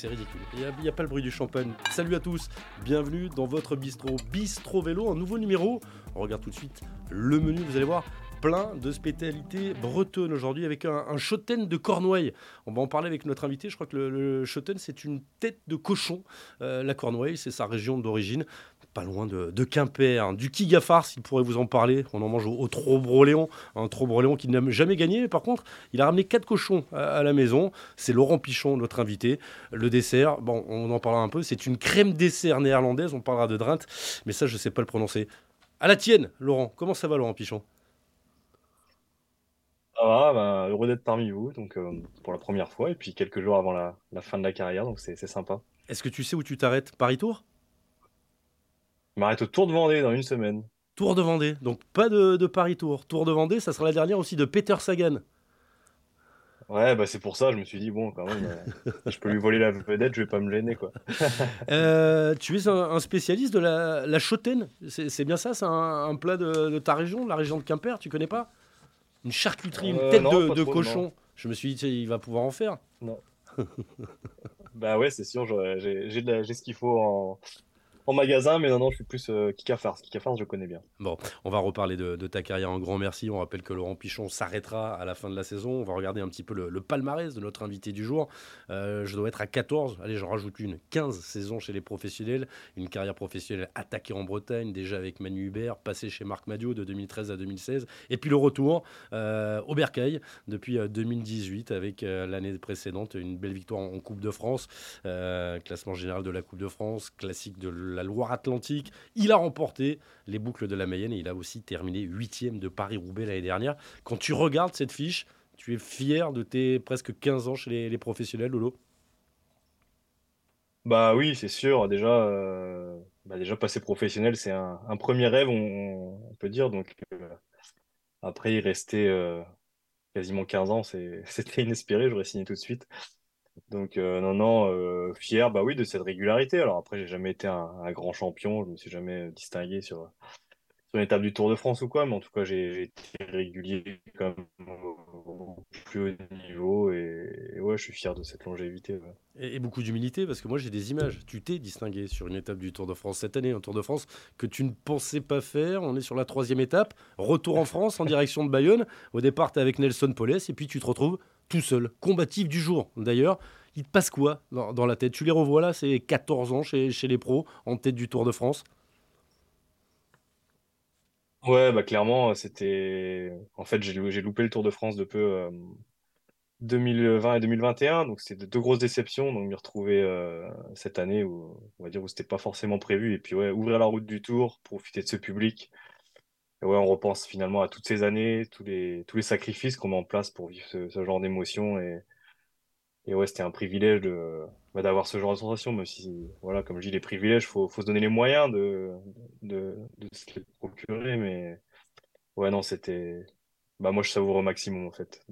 c'est ridicule. Il n'y a, pas le bruit du champagne. Salut à tous, bienvenue dans votre bistrot Bistro Vélo, un nouveau numéro. On regarde tout de suite le menu, vous allez voir plein de spécialités bretonnes aujourd'hui avec un, un de Cornouailles. On va en parler avec notre invité. Je crois que le, le c'est une tête de cochon. Euh, la Cornouaille, c'est sa région d'origine pas loin de, Quimper, du Kigafar, s'il pourrait vous en parler. On en mange au, au un Trobroléon qui n'a jamais gagné. par contre, il a ramené quatre cochons à, la maison. C'est Laurent Pichon, notre invité. Le dessert, bon, on en parlera un peu. C'est une crème dessert néerlandaise. On parlera de Drint, mais ça, je ne sais pas le prononcer. À la tienne, Laurent. Comment ça va, Laurent Pichon? Ça va, bah, heureux d'être parmi vous, donc euh, pour la première fois, et puis quelques jours avant la, la fin de la carrière, donc c'est sympa. Est-ce que tu sais où tu t'arrêtes? Paris-Tour je m'arrête au Tour de Vendée dans une semaine. Tour de Vendée, donc pas de, Paris-Tour. Tour de Vendée, ça sera la dernière aussi de Peter Sagan. Ouais, bah c'est pour ça, je me suis dit, bon, quand même, euh, je peux lui voler la vedette, je vais pas me gêner, quoi. Euh, tu es un, spécialiste de la, la c'est bien ça C'est un, plat de, ta région, la région de Quimper, tu connais pas? Une charcuterie, une euh, tête de, cochon. Je me suis dit, il va pouvoir en faire. Non. bah ouais, c'est sûr, j'ai ce qu'il faut en, en magasin, mais non, non, je suis plus euh, Kikafars. Kikafars, je connais bien. Bon, on va reparler de, ta carrière. Un grand merci. On rappelle que Laurent Pichon s'arrêtera à la fin de la saison. On va regarder un petit peu le, palmarès de notre invité du jour. Euh, je dois être à 14. Allez, j'en rajoute une. 15 saisons chez les professionnels. Une carrière professionnelle attaquée en Bretagne, déjà avec Manu Hubert, passé chez Marc Madio de 2013 à 2016. Et puis le retour euh, au Bercail depuis 2018 euh, avec l'année précédente une belle victoire en, Coupe de France. classement général de la Coupe de France, classique de la la Loire-Atlantique. Il a remporté les boucles de la Mayenne et il a aussi terminé huitième de Paris-Roubaix l'année dernière. Quand tu regardes cette fiche, tu es fier de tes presque 15 ans chez les, professionnels, Lolo? Bah oui, c'est sûr. Déjà, euh, bah déjà passer professionnel, c'est un, premier rêve, on, peut dire. Donc euh, après, il restait euh, quasiment 15 ans, c'était inespéré. J'aurais signé tout de suite. Donc euh, non, non, euh, fier, bah oui, de cette régularité. Alors après, j'ai jamais été un, grand champion, je me suis jamais distingué sur, sur une étape du Tour de France ou quoi, mais en tout cas, j'ai été régulier comme au plus haut niveau et, ouais, je suis fier de cette longévité. Et, beaucoup d'humilité, parce que moi j'ai des images. Tu t'es distingué sur une étape du Tour de France cette année, un Tour de France que tu ne pensais pas faire. On est sur la troisième étape, retour en France en direction de Bayonne. Au départ, tu avec Nelson Poles et puis tu te retrouves tout seul, combatif du jour d'ailleurs. Il te passe quoi dans, la tête? Tu les revois là, c'est 14 ans chez, les pros, en tête du Tour de France? Ouais, bah clairement, c'était. En fait, j'ai loupé le Tour de France de peu 2020 euh, et 2021, donc c'était deux grosses déceptions. Donc, m'y retrouver euh, cette année où, on va dire, où c'était pas forcément prévu. Et puis, ouvrir la route du Tour, profiter de ce public, ouais, on repense finalement à toutes ces années, tous les, sacrifices qu'on met en place pour vivre ce, genre d'émotion. Et, et ouais, c'était un privilège de, bah, d'avoir ce genre de sensation, même si, voilà, comme je dis, les privilèges, il faut, faut se donner les moyens de, de, de se les procurer. Mais ouais, non, c'était. Bah, moi, je savoure au maximum, en fait.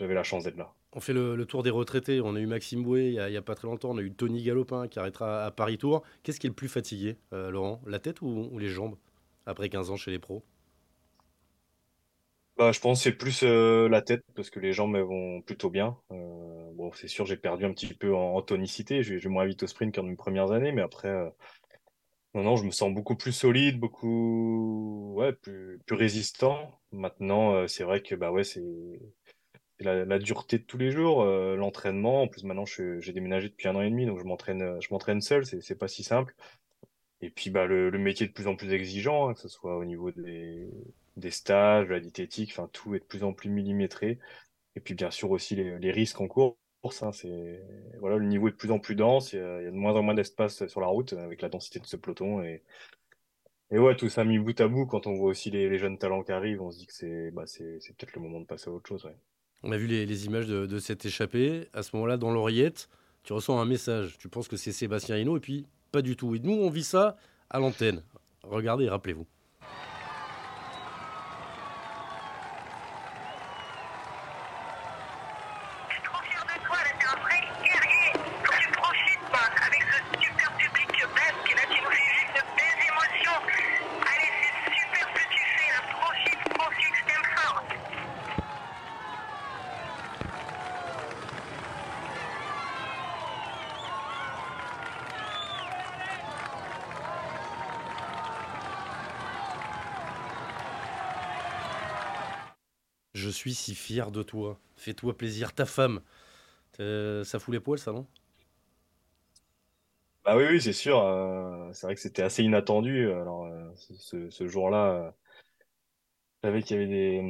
J'avais la chance d'être là. On fait le, tour des retraités. On a eu Maxime Boué il n'y a, pas très longtemps. On a eu Tony Galopin qui arrêtera à Paris Tour. Qu'est-ce qui est le plus fatigué, euh, Laurent? La tête ou les jambes après 15 ans chez les pros? Bah, je pense que c'est plus euh, la tête parce que les jambes vont plutôt bien. Euh, bon, c'est sûr, j'ai perdu un petit peu en, tonicité. Je vais moins vite au sprint qu'en mes premières années, mais après, euh, non, non, je me sens beaucoup plus solide, beaucoup, ouais, plus, plus résistant. Maintenant, c'est vrai que bah ouais, c'est la, dureté de tous les jours, l'entraînement. En plus, maintenant, j'ai déménagé depuis un an et demi, donc je m'entraîne, je m'entraîne seul. C'est pas si simple. Et puis bah, le, le métier est de plus en plus exigeant, hein, que ce soit au niveau des, des stages, la diététique, enfin tout est de plus en plus millimétré. Et puis bien sûr aussi les, risques en course. Hein, c'est voilà, le niveau est de plus en plus dense, il y a, de moins en moins d'espace sur la route avec la densité de ce peloton. Et, et ouais, tout ça mis bout à bout, quand on voit aussi les, jeunes talents qui arrivent, on se dit que c'est bah, peut-être le moment de passer à autre chose. On a vu les, images de, de cette échappée. À ce moment-là, dans l'oreillette, tu ressens un message. Tu penses que c'est Sébastien Hinault et puis pas du tout. Et nous, on vit ça à l'antenne. Regardez, rappelez-vous. Je suis si fier de toi. Fais-toi plaisir, ta femme. Ça fout les poils, ça, non? Bah oui, oui, c'est sûr. euh, c'est vrai que c'était assez inattendu. Alors, euh, ce, jour-là, euh, je savais qu'il y avait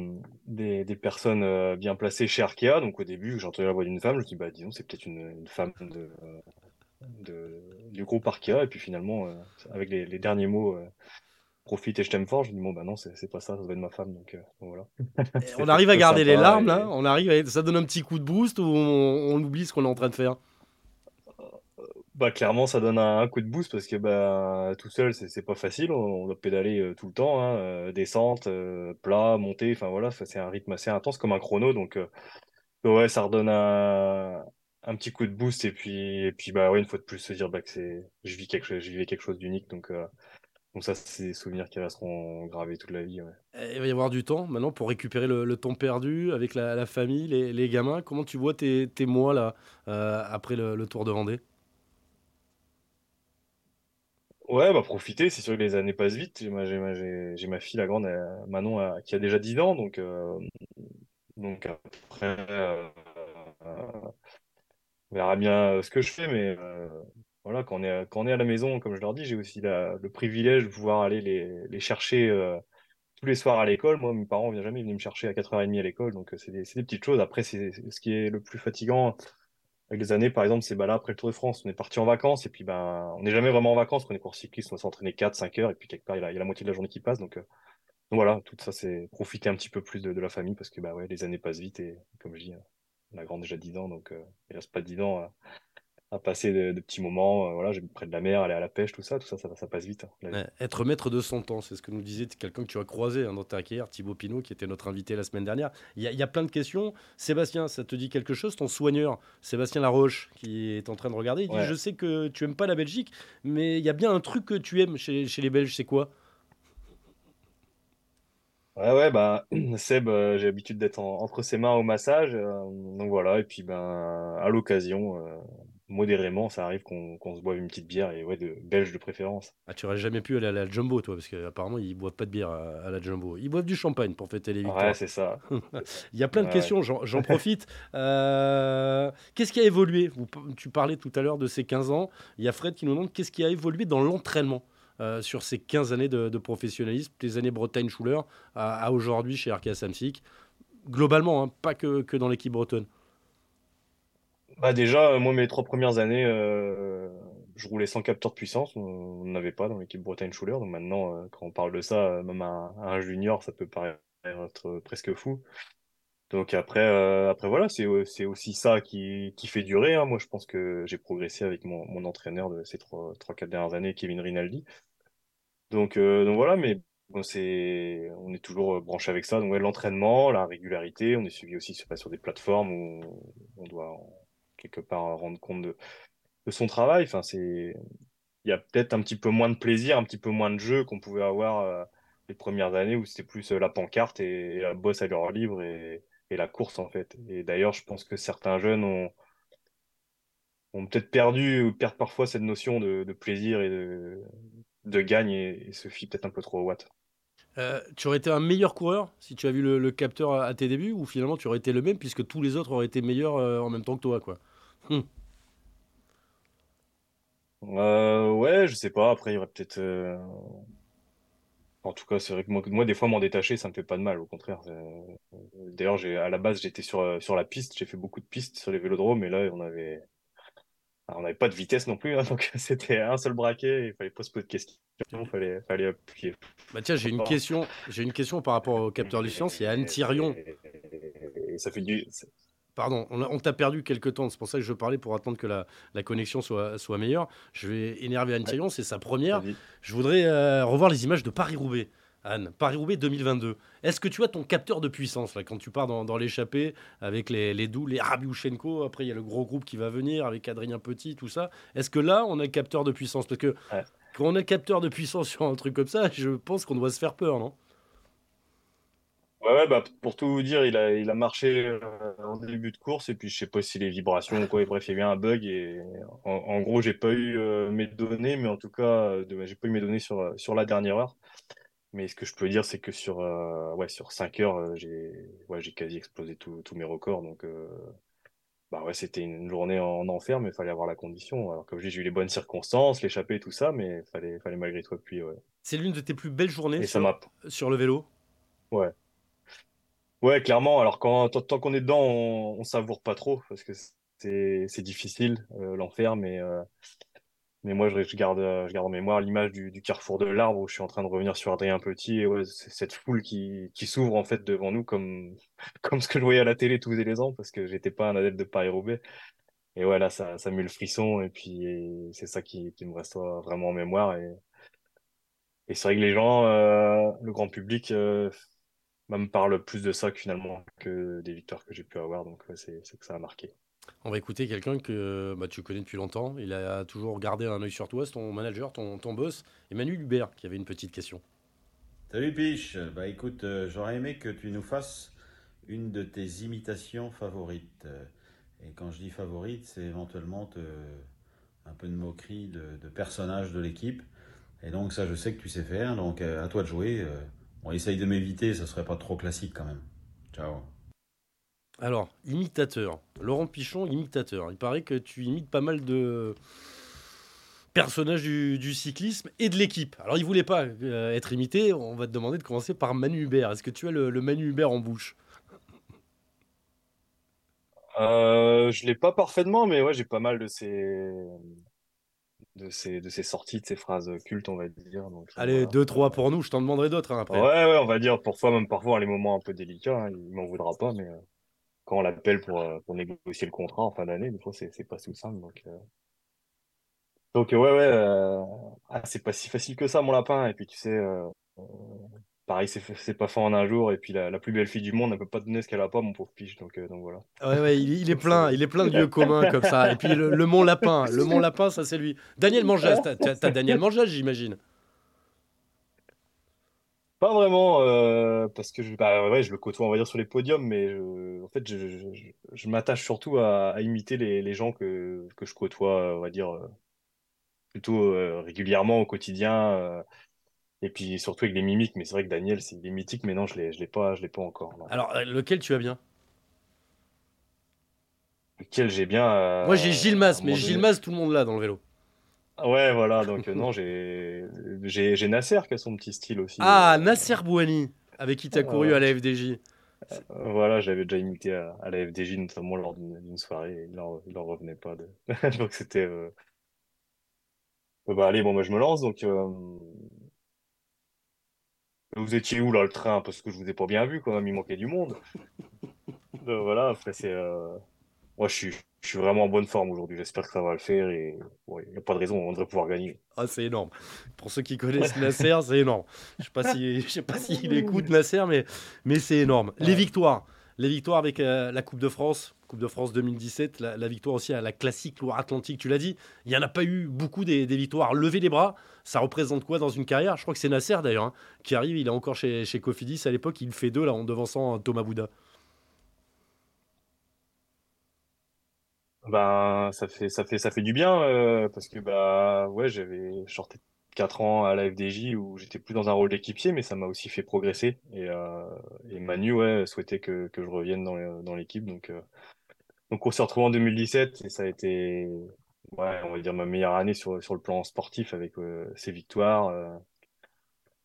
des, des, personnes bien placées chez Arkea. Donc, au début, j'ai entendu la voix d'une femme. Je me suis dit, bah, disons, c'est peut-être une, femme de, du groupe Arkea. Et puis, finalement, avec les, derniers mots, profite et je t'aime fort, je me dis, bon, bah non, c'est c'est pas ça, ça doit être ma femme. Donc, euh, donc voilà. Eh, On arrive à garder les larmes, là On arrive à- Ça donne un petit coup de boost ou on, on oublie ce qu'on est en train de faire? Bah clairement ça donne un, un coup de boost parce que bah tout seul c'est c'est pas facile on, on doit pédaler euh, tout le temps hein, euh, descente euh, plat montée enfin voilà ça, c'est un rythme assez intense comme un chrono donc euh, ouais ça redonne un, un petit coup de boost et puis et puis bah ouais une fois de plus se dire bah que c'est je vis quelque chose je vivais quelque chose d'unique donc euh, donc ça c'est des souvenirs qui resteront gravés toute la vie ouais. Eh, Il va y avoir du temps maintenant pour récupérer le, le temps perdu avec la, la famille, les, les gamins. Comment tu vois tes, tes mois, là, euh, après le, le Tour de Vendée? Ouais, bah profiter, c'est sûr que les années passent vite. J'ai ma, fille, la grande, euh, Manon, euh, qui a déjà 10 ans, donc, euh, donc après, euh, On verra bien euh, ce que je fais, mais euh, voilà, quand on est, quand on est à la maison, comme je leur dis, j'ai aussi le privilège de pouvoir aller les, les chercher euh, tous les soirs à l'école. Moi, mes parents ne viennent jamais venir me chercher à 4h30 à l'école, donc euh, c'est des, des petites choses. Après, c'est ce qui est le plus fatigant avec les années, par exemple, c'est bah, là, après le Tour de France, on est parti en vacances, et puis ben, on n'est jamais vraiment en vacances, quand on est cours cycliste, on va s'entraîner 4-5 heures, et puis quelque part, il y a, y la moitié de la journée qui passe. Donc, euh, donc voilà, tout ça, c'est profiter un petit peu plus de, la famille, parce que bah, ouais, les années passent vite, et comme je dis, grande a déjà 10 ans, donc euh, il reste pas 10 ans à passer de, de petits moments. euh, voilà, j'habite près de la mer, aller à la pêche, tout ça, tout ça, ça, ça passe vite, hein. Ouais, Être maître de son temps, c'est ce que nous disait quelqu'un que tu as croisé hein, dans ta carrière, Thibaut Pinot, qui était notre invité la semaine dernière. Il y, y a plein de questions. Sébastien, ça te dit quelque chose Ton soigneur, Sébastien Laroche, qui est en train de regarder, il dit. Je sais que tu aimes pas la Belgique, mais il y a bien un truc que tu aimes chez, chez les Belges, c'est quoi? Ouais, ouais, bah, Seb, euh, j'ai l'habitude d'être en- entre ses mains au massage. euh, donc voilà, et puis ben, à l'occasion, modérément, ça arrive qu'on qu'on se boive une petite bière, et ouais, de belge de préférence. ah, Tu aurais jamais pu aller à la Jumbo, toi, parce qu'apparemment, ils boivent pas de bière à, à la Jumbo. Ils boivent du champagne pour fêter les Ouais, victoires. c'est ça. c'est ça. Il y a plein de Ouais, ouais. questions, j'en j'en profite. Euh, qu'est-ce qui a évolué? Vous- Tu parlais tout à l'heure de ces 15 ans. Il y a Fred qui nous demande qu'est-ce qui a évolué dans l'entraînement euh, sur ces 15 années de, de professionnalisme, tes années Bretagne-Schuller à, à aujourd'hui chez Arkea Samsic? Globalement, hein, pas que, que dans l'équipe bretonne. Bah déjà, euh, moi, mes trois premières années, euh, je roulais sans capteur de puissance. On n'avait pas dans l'équipe Bretagne-Schuller. Donc maintenant, euh, quand on parle de ça, euh, même à, un junior, ça peut paraître euh, presque fou. Donc après, euh, après voilà, c'est c'est aussi ça qui, qui fait durer. hein. Moi, je pense que j'ai progressé avec mon, mon entraîneur de ces trois, trois, quatre dernières années, Kevin Rinaldi. Donc, donc voilà, mais bon, c'est, on est toujours branché avec ça. Donc ouais, l'entraînement, la régularité, on est suivi aussi sur, sur des plateformes où on doit quelque part rendre compte de, son travail. Enfin, c'est, il y a peut-être un petit peu moins de plaisir, un petit peu moins de jeu qu'on pouvait avoir euh, les premières années où c'était plus euh, la pancarte et, la bosse à l'heure libre et, la course en fait. Et d'ailleurs, je pense que certains jeunes ont, ont peut-être perdu ou perdent parfois cette notion de, plaisir et de, gagne et, se fient peut-être un peu trop au watt. Euh, tu aurais été un meilleur coureur si tu as vu le, capteur à, à tes débuts ou finalement tu aurais été le même puisque tous les autres auraient été meilleurs en même temps que toi quoi? Hum. Euh, ouais, je sais pas. Après, il y aurait peut-être. euh, En tout cas, c'est vrai que moi, moi, des fois, m'en détacher, ça me fait pas de mal. Au contraire. c'est- D'ailleurs, j'ai à la base, j'étais sur, euh, sur la piste. J'ai fait beaucoup de pistes sur les vélodromes. Et là, on avait, alors, on n'avait pas de vitesse non plus. hein, donc, c'était un seul braquet. Il fallait pas se poser de questions. Il fallait, fallait appuyer Bah tiens, j'ai une fort. question, j'ai une question par rapport au capteur de science. Il y a Anne Thirion. Et, et ça fait du. Pardon, on, t'a perdu quelques temps. C'est pour ça que je parlais pour attendre que la, la connexion soit, soit meilleure. Je vais énerver Anne. Thirion, c'est sa première. Je voudrais euh, revoir les images de Paris-Roubaix. Anne, Paris-Roubaix 2022. Est-ce que tu as ton capteur de puissance là, quand tu pars dans, dans l'échappée avec les, les doux, les Rabiouchenko Après, il y a le gros groupe qui va venir avec Adrien Petit, tout ça. Est-ce que là, on a le capteur de puissance? Parce que Ouais. quand on a le capteur de puissance sur un truc comme ça, je pense qu'on doit se faire peur, non? Ouais, bah, pour tout vous dire, il a, il a marché euh, en début de course et puis je sais pas si les vibrations ou quoi. Et bref, il y a eu un bug et en, en gros, j'ai pas eu euh, mes données, mais en tout cas, euh, j'ai pas eu mes données sur, sur la dernière heure. Mais ce que je peux dire, c'est que sur, euh, ouais, sur 5 heures, j'ai ouais, quasi explosé tous mes records. Donc, bah ouais, c'était une journée en enfer, mais il fallait avoir la condition. Alors, comme j'ai eu les bonnes circonstances, l'échappée, tout ça, mais il fallait, fallait malgré tout appuyer. Ouais. C'est l'une de tes plus belles journées sur, sur le vélo? Ouais. Ouais, clairement. Alors, quand, tant, qu'on est dedans, on, on savoure pas trop, parce que c'est difficile, euh, l'enfer, mais. euh, Mais moi, je, je garde, euh, je garde en mémoire l'image du, du carrefour de l'arbre où je suis en train de revenir sur Adrien Petit et ouais, cette foule qui, qui s'ouvre en fait devant nous comme, comme ce que je voyais à la télé tous les ans parce que j'étais pas un adepte de Paris-Roubaix. Et ouais, là, ça, ça met le frisson et puis c'est ça qui, qui me reste vraiment en mémoire. Et, et c'est vrai que les gens, euh, le grand public, euh, bah, me parle plus de ça que finalement que des victoires que j'ai pu avoir. Donc ouais, c'est, que ça a marqué. On va écouter quelqu'un que bah, tu connais depuis longtemps. Il a toujours gardé un œil sur toi, c'est ton manager, ton, ton boss, Emmanuel Hubert, qui avait une petite question. Salut Piche, bah écoute, euh, j'aurais aimé que tu nous fasses une de tes imitations favorites. Et quand je dis favorite, c'est éventuellement te- un peu de moquerie de, de personnages de l'équipe. Et donc ça, je sais que tu sais faire, donc euh, à toi de jouer. Euh, On essaye de m'éviter, ça serait pas trop classique quand même. Ciao. Alors, imitateur. Laurent Pichon, imitateur. Il paraît que tu imites pas mal de personnages du, du cyclisme et de l'équipe. Alors, il voulait pas euh, être imité. On va te demander de commencer par Manu Hubert. Est-ce que tu as le, le Manu Hubert en bouche? Euh, je l'ai pas parfaitement, mais ouais, j'ai pas mal de ces, de ces, de ces sorties, de ces phrases cultes, on va dire. Donc, euh, Allez, voilà. deux, trois pour nous. Je t'en demanderai d'autres hein, après. Ouais, ouais, on va dire, parfois, même parfois, les moments un peu délicats, hein, il m'en voudra pas, mais euh, quand on l'appelle pour, euh, pour négocier le contrat en fin d'année, des fois, c'est, c'est pas tout simple. Donc, euh, donc ouais, ouais, euh, ah, c'est pas si facile que ça, mon lapin. Et puis, tu sais, euh, pareil, c'est, pas fait en un jour. Et puis, la, la plus belle fille du monde, elle peut pas te donner ce qu'elle a pas, mon pauvre piche. Donc, euh, donc voilà. Ouais, ouais, il, il est plein, il est plein de lieux communs comme ça. Et puis le, le Mont Lapin, le Mont Lapin, ça c'est lui. Daniel Manjas, t'as, Daniel Manjas, j'imagine. Pas vraiment, euh, parce que je, bah, ouais, je le côtoie, on va dire, sur les podiums, mais je- en fait, je, je, je- je m'attache surtout à, à imiter les, les gens que, que je côtoie, on va dire, euh, plutôt euh, régulièrement au quotidien, euh, et puis surtout avec les mimiques. Mais c'est vrai que Daniel, c'est, il est mythique, mais non, je je l'ai pas, je l'ai pas encore. non. Alors, euh, lequel tu as bien? Lequel j'ai bien. euh, Moi j'ai Gilles Mas, à un mais moment Gilles donné- Mas, tout le monde l'a dans le vélo. Ouais, voilà, donc euh, non, j'ai, Nasser qui a son petit style aussi. Ah, Nasser Bouhani, avec qui tu as couru ouais. à la FDJ. Voilà, j'avais déjà imité à, à la FDJ, notamment lors d'une soirée, et il en, il en revenait pas de. Donc c'était. euh, Bah allez, bon, bah, je me lance. Donc, euh, vous étiez où là, le train? Parce que je vous ai pas bien vu quand même, il manquait du monde. Euh, voilà, après, c'est. euh, Moi, je suis, je suis vraiment en bonne forme aujourd'hui. J'espère que ça va le faire et il n'y a pas de raison, on devrait pouvoir gagner. Ah, c'est énorme. Pour ceux qui connaissent Nasser, c'est énorme. Je sais pas si, je sais pas s'il écoute Nasser, mais, mais c'est énorme. Les victoires. Les victoires avec euh, la Coupe de France, Coupe de France 2017, la, victoire aussi à la classique Loire-Atlantique, tu l'as dit. Il n'y en a pas eu beaucoup des, victoires. Lever les bras, ça représente quoi dans une carrière? Je crois que c'est Nasser d'ailleurs, hein, qui arrive, il est encore chez, chez Cofidis à l'époque, il fait deux là en devançant Thomas Bouda. Ben, ça fait, ça fait, ça fait du bien euh, parce que bah ouais, j'avais de 4 ans à la FDJ où j'étais plus dans un rôle d'équipier, mais ça m'a aussi fait progresser. Et, euh, et Manu ouais, souhaitait que, que je revienne dans, dans l'équipe. Donc, euh, donc on s'est retrouvés en 2017 et ça a été on va dire ma meilleure année sur, sur le plan sportif avec euh, victoires. euh,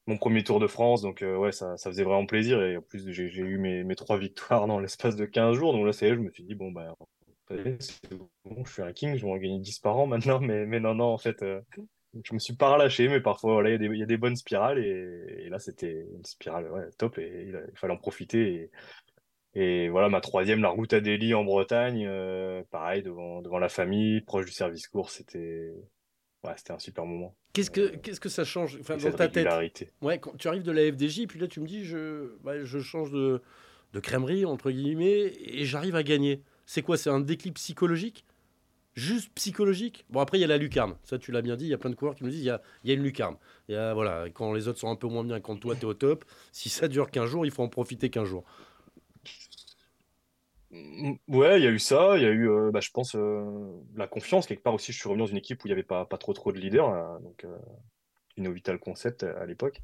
mon premier Tour de France, donc euh, ouais, ça, ça faisait vraiment plaisir. Et en plus, j'ai eu mes, mes trois victoires dans l'espace de 15 jours. Donc là, c'est, je me suis dit, bon, bah, c'est bon, je suis un king, je vais en gagner 10 par an maintenant. Mais, mais non, non, en fait, euh, je me suis pas relâché. Mais parfois, voilà, il y a des, il y a des bonnes spirales. Et, là, c'était une spirale ouais, top. Et il, fallait en profiter. Et voilà, ma troisième, la route à Delhi en Bretagne, euh, pareil, devant, devant la famille, proche du service court, c'était ouais, c'était un super moment. Qu'est-ce que, Euh, qu'est-ce que ça change enfin, dans ta tête. Ouais, quand tu arrives de la FDJ, puis là tu me dis, je, bah, je change de, de crèmerie, entre guillemets, et j'arrive à gagner. C'est quoi C'est un déclic psychologique? Juste psychologique? Bon, après, il y a la lucarne. Ça, tu l'as bien dit, il y a plein de coureurs qui me disent, il y a, y a une lucarne. Y a, voilà, quand les autres sont un peu moins bien, quand toi, tu es au top, si ça dure 15 jours, il faut en profiter 15 jours. Ouais, il y a eu ça, il y a eu, euh, bah, je pense, euh, la confiance. Quelque part aussi, je suis revenu dans une équipe où il n'y avait pas, pas trop trop de leaders, euh, donc euh, Inno Vital Concept euh, à l'époque.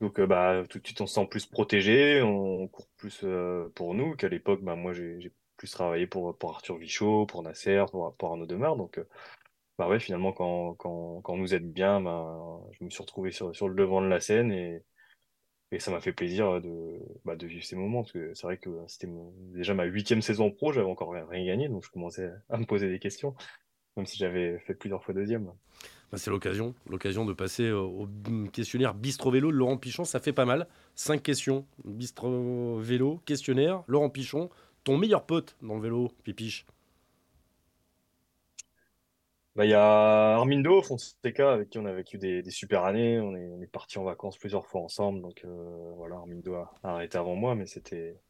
Donc, euh, bah, tout de suite, on se sent plus protégé, on court plus pour nous qu'à l'époque. Bah, moi, j'ai plus travaillé pour, pour Arthur Vichot, pour Nasser, pour, pour Arnaud Demar. Donc, bah ouais, finalement, quand, quand, quand on nous aide bien, bah, je me suis retrouvé sur, sur le devant de la scène et, et ça m'a fait plaisir de, bah, de vivre ces moments. Parce que c'est vrai que c'était déjà ma huitième saison pro, j'avais encore rien, gagné, donc je commençais à me poser des questions, même si j'avais fait plusieurs fois deuxième. Bah, c'est l'occasion, l'occasion de passer au, au questionnaire Bistro Vélo Laurent Pichon. Ça fait pas mal. Cinq questions. Bistro Vélo, questionnaire, Laurent Pichon. Ton meilleur pote dans le vélo, Pipiche? Bah, il y a Armindo Fonseca avec qui on a vécu des, super années. On est, on parti en vacances plusieurs fois ensemble. Donc euh, voilà, Armindo a, arrêté avant moi, mais c'était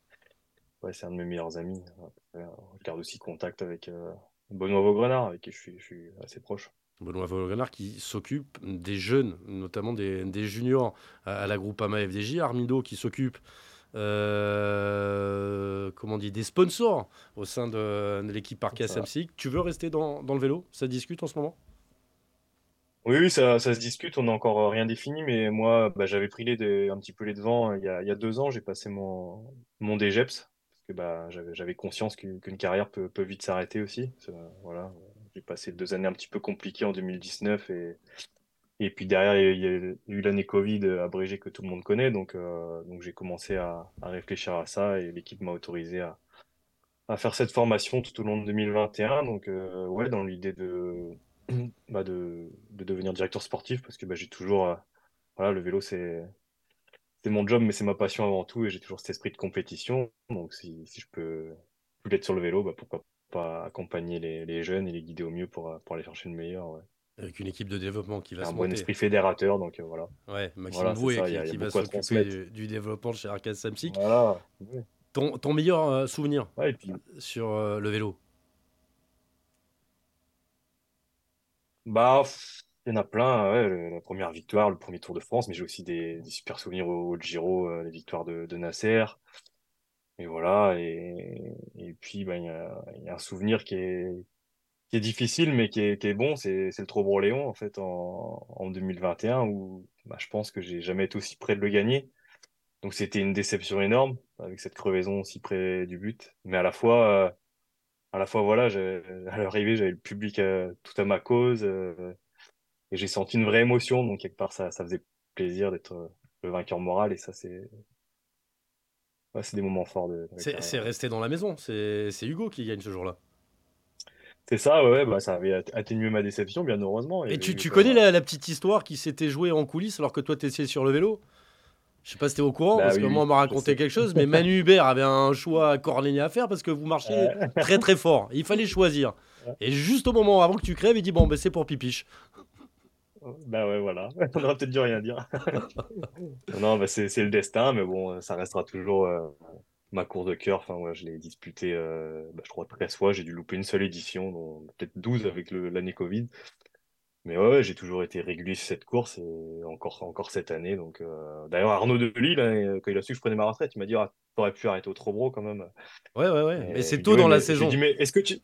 ouais, c'est un de mes meilleurs amis. Je garde aussi contact avec euh, Benoît Vaugrenard, avec qui je suis, assez proche. Benoît Vaugrenard qui s'occupe des jeunes, notamment des, des juniors à, à la Groupama FDJ. Armindo qui s'occupe euh, comment on dit, des sponsors au sein de, de l'équipe Parquet Ça. SMC. Tu veux rester dans, dans le vélo? Ça discute en ce moment? Oui, oui, ça, ça se discute, on n'a encore rien défini, mais moi, bah, j'avais pris les un petit peu les devants euh, il y a, il y a deux ans, j'ai passé mon, mon DGEPS, parce que bah, j'avais, conscience qu'une carrière peut, peut vite s'arrêter aussi. Ça, voilà, j'ai passé deux années un petit peu compliquées en 2019, et, et puis derrière, il y a, eu l'année Covid abrégée que tout le monde connaît, donc, euh, donc j'ai commencé à, réfléchir à ça, et l'équipe m'a autorisé à, à faire cette formation tout au long de 2021, donc euh, ouais, dans l'idée de bah, de, de devenir directeur sportif parce que bah, j'ai toujours euh, voilà le vélo c'est c'est mon job mais c'est ma passion avant tout et j'ai toujours cet esprit de compétition donc si, si je peux plus être sur le vélo bah, pourquoi pas accompagner les, les jeunes et les guider au mieux pour, pour aller chercher le meilleur. Avec une équipe de développement qui va un se bon esprit fédérateur donc euh, voilà. Ouais, Maxime Voilà, ça, qui, a- va s'occuper du, du développement chez Arcade Samsic. voilà. Ton, ton meilleur euh, souvenir Ouais, et puis sur euh, le vélo? Bah il y en a plein ouais, la première victoire le premier Tour de France mais j'ai aussi des, des super souvenirs au, au Giro les victoires de, de Nasser. Et voilà, et, et puis y a, il y a un souvenir qui est, qui est difficile, mais qui est, qui est bon, c'est, le Trobro-Léon, en fait, en, en 2021, où bah, je pense que j'ai jamais été aussi près de le gagner. Donc c'était une déception énorme, avec cette crevaison aussi près du but. Mais à la fois, euh, à la fois voilà, à l'arrivée, j'avais le public euh, tout à ma cause, euh, et j'ai senti une vraie émotion, donc quelque part, ça, ça faisait plaisir d'être le vainqueur moral, et ça, c'est ouais, c'est des moments forts de, C'est resté dans la maison. C'est Hugo qui gagne ce jour-là. C'est ça, ouais, bah, ça avait at- atténué ma déception, bien heureusement. Et tu, connais la, la petite histoire qui s'était jouée en coulisses alors que toi t'étais sur le vélo? Je sais pas si t'es au courant, Bah parce oui, que moi on m'a raconté quelque chose, mais Manu Hubert avait un choix cornélier à faire parce que vous marchiez très très fort. Il fallait choisir. Et juste au moment avant que tu crèves, il dit Bon, ben c'est pour Pipiche. Bah ouais, voilà. On aurait peut-être dû rien dire. Non, bah c'est c'est le destin, mais bon, ça restera toujours euh, ma course de cœur. Enfin, ouais, je l'ai disputée, euh, bah, je crois, 13 fois. J'ai dû louper une seule édition, dont peut-être 12 avec l'année Covid. Mais ouais, ouais, j'ai toujours été régulier sur cette course et encore, encore cette année. Donc, euh, d'ailleurs, Arnaud Delis, là, quand il a su que je prenais ma retraite, il m'a dit ah, T'aurais pu arrêter au Trobro quand même. Ouais, ouais, ouais. Et Mais c'est tôt dit, dans Ouais, la mais- je lui ai saison. dit, mais est-ce que tu.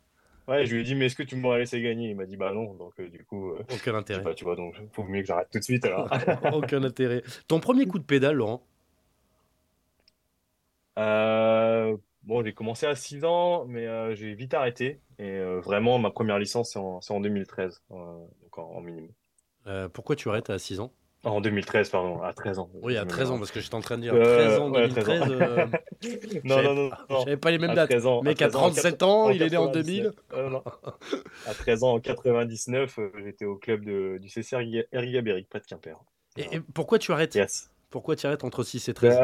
Ouais, je lui ai dit, mais est-ce que tu m'aurais laissé gagner? Il m'a dit, bah non. Donc, euh, du coup, euh, Aucun intérêt. pas, tu vois, donc, faut mieux que j'arrête tout de suite alors. Aucun intérêt. Ton premier coup de pédale, Laurent? Euh, bon, j'ai commencé à 6 ans, mais euh, j'ai vite arrêté. Et euh, vraiment, ma première licence, c'est en, en 2013, euh, donc en, en minimum. Euh, Pourquoi tu arrêtes à 6 ans? En 2013, pardon, à 13 ans. Oui, à me 13 ans, parce que j'étais en train de dire Euh, 13 ans, ouais, 13 2013. ans. euh, Non, non, non, non. J'avais pas les mêmes À dates. 13 ans, mec 13 ans, en 37 quatre- ans, en il est né en 2000. 99. Euh, non. À 13 ans, en 99, euh, j'étais au club de, du CCR Erigabéric, près de Quimper. Et, et pourquoi tu arrêtes? Yes. Pourquoi tu arrêtes entre 6 et 13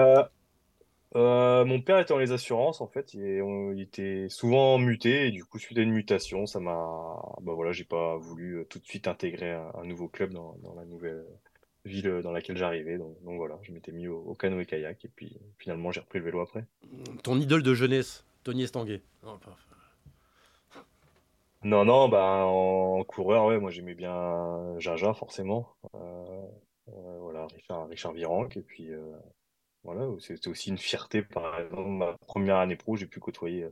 Euh, mon père était dans les assurances en fait, et on- il était souvent muté et du coup suite à une mutation, ça m'a, bah voilà, j'ai pas voulu euh, tout de suite intégrer un, un nouveau club dans, dans la nouvelle ville euh, dans laquelle j'arrivais, donc, donc voilà, je m'étais mis au, au canoë kayak et puis finalement j'ai repris le vélo après. Ton idole de jeunesse, Tony Estanguet. Non, pas- Non non, bah en coureur ouais, moi j'aimais bien Jaja forcément, euh, voilà Richard Richard Virenque et puis voilà, c'était aussi une fierté par exemple ma première année pro, j'ai pu côtoyer euh,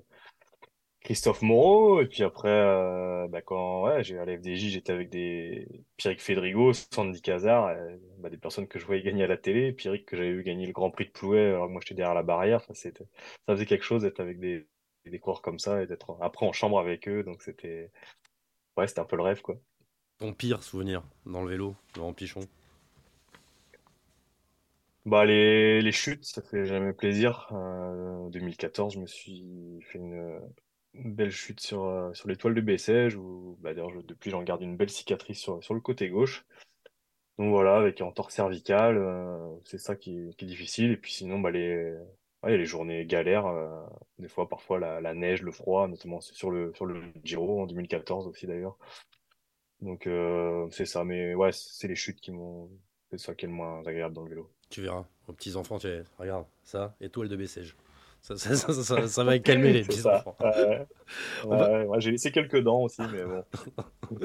Christophe Moreau. Et puis après, euh, bah, quand ouais, j'ai à la FDJ, j'étais avec des Pierrick Fédrigo, Sandy Cazard, bah, des personnes que je voyais gagner à la télé. Pierrick que j'avais vu gagner le Grand Prix de Plouet, alors que moi j'étais derrière la barrière. C'était, ça faisait quelque chose d'être avec des, des coureurs comme ça et d'être après en chambre avec eux. Donc c'était, ouais, un peu le rêve, quoi. Ton pire souvenir dans le vélo, Laurent Pichon? Bah, les, les chutes, ça fait jamais plaisir. Euh, 2014, je me suis fait une, belle chute sur, euh, sur l'étoile de Bessèges, où bah, d'ailleurs, je- depuis, j'en garde une belle cicatrice sur, sur le côté gauche. Donc voilà, avec un entorse cervical, euh, c'est ça qui est, qui est difficile. Et puis sinon, bah, les, ouais, les journées galères, euh, des fois, parfois la, la neige, le froid, notamment sur le, sur le Giro en 2014 aussi d'ailleurs. Donc euh, c'est ça, mais ouais, c'est les chutes qui m'ont... C'est ça qui est le moins agréable dans le vélo. Tu verras, aux petits-enfants, tu vas- regarde, ça, étoile de Bessèges. Ça, ça, ça, ça- va calmer les petits ça. enfants. Va, ouais, j'ai laissé quelques dents aussi, mais bon.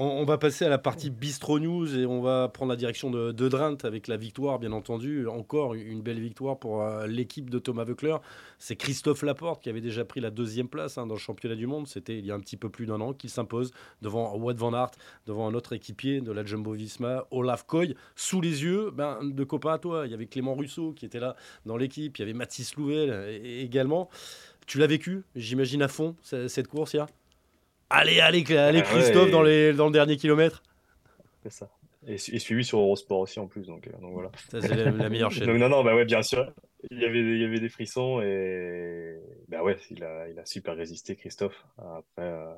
on, va passer à la partie Bistro News et on va prendre la direction de, de Drenthe avec la victoire, bien entendu. Encore une belle victoire pour euh, l'équipe de Thomas Voeckler. C'est Christophe Laporte qui avait déjà pris la deuxième place hein, dans le championnat du monde. C'était il y a un petit peu plus d'un an qu'il s'impose devant Wout van Aert, devant un autre équipier de la Jumbo Visma, Olaf Koy, sous les yeux ben, de copains à toi. Il y avait Clément Russo qui était là dans l'équipe, il y avait Mathis Louvel également. Tu l'as vécu, j'imagine, à fond, ce- cette course, hier Allez, allez, allez Christophe, ouais, dans, et les, dans le dernier kilomètre. c'est ça. Et, su- et suivi sur Eurosport aussi en plus, donc, euh, donc voilà. Ça, c'est la, la meilleure chaîne. Donc non, non, bah ouais, bien sûr. Il y avait, il y avait des frissons et bah ouais, il a, il a super résisté, Christophe. Après, euh,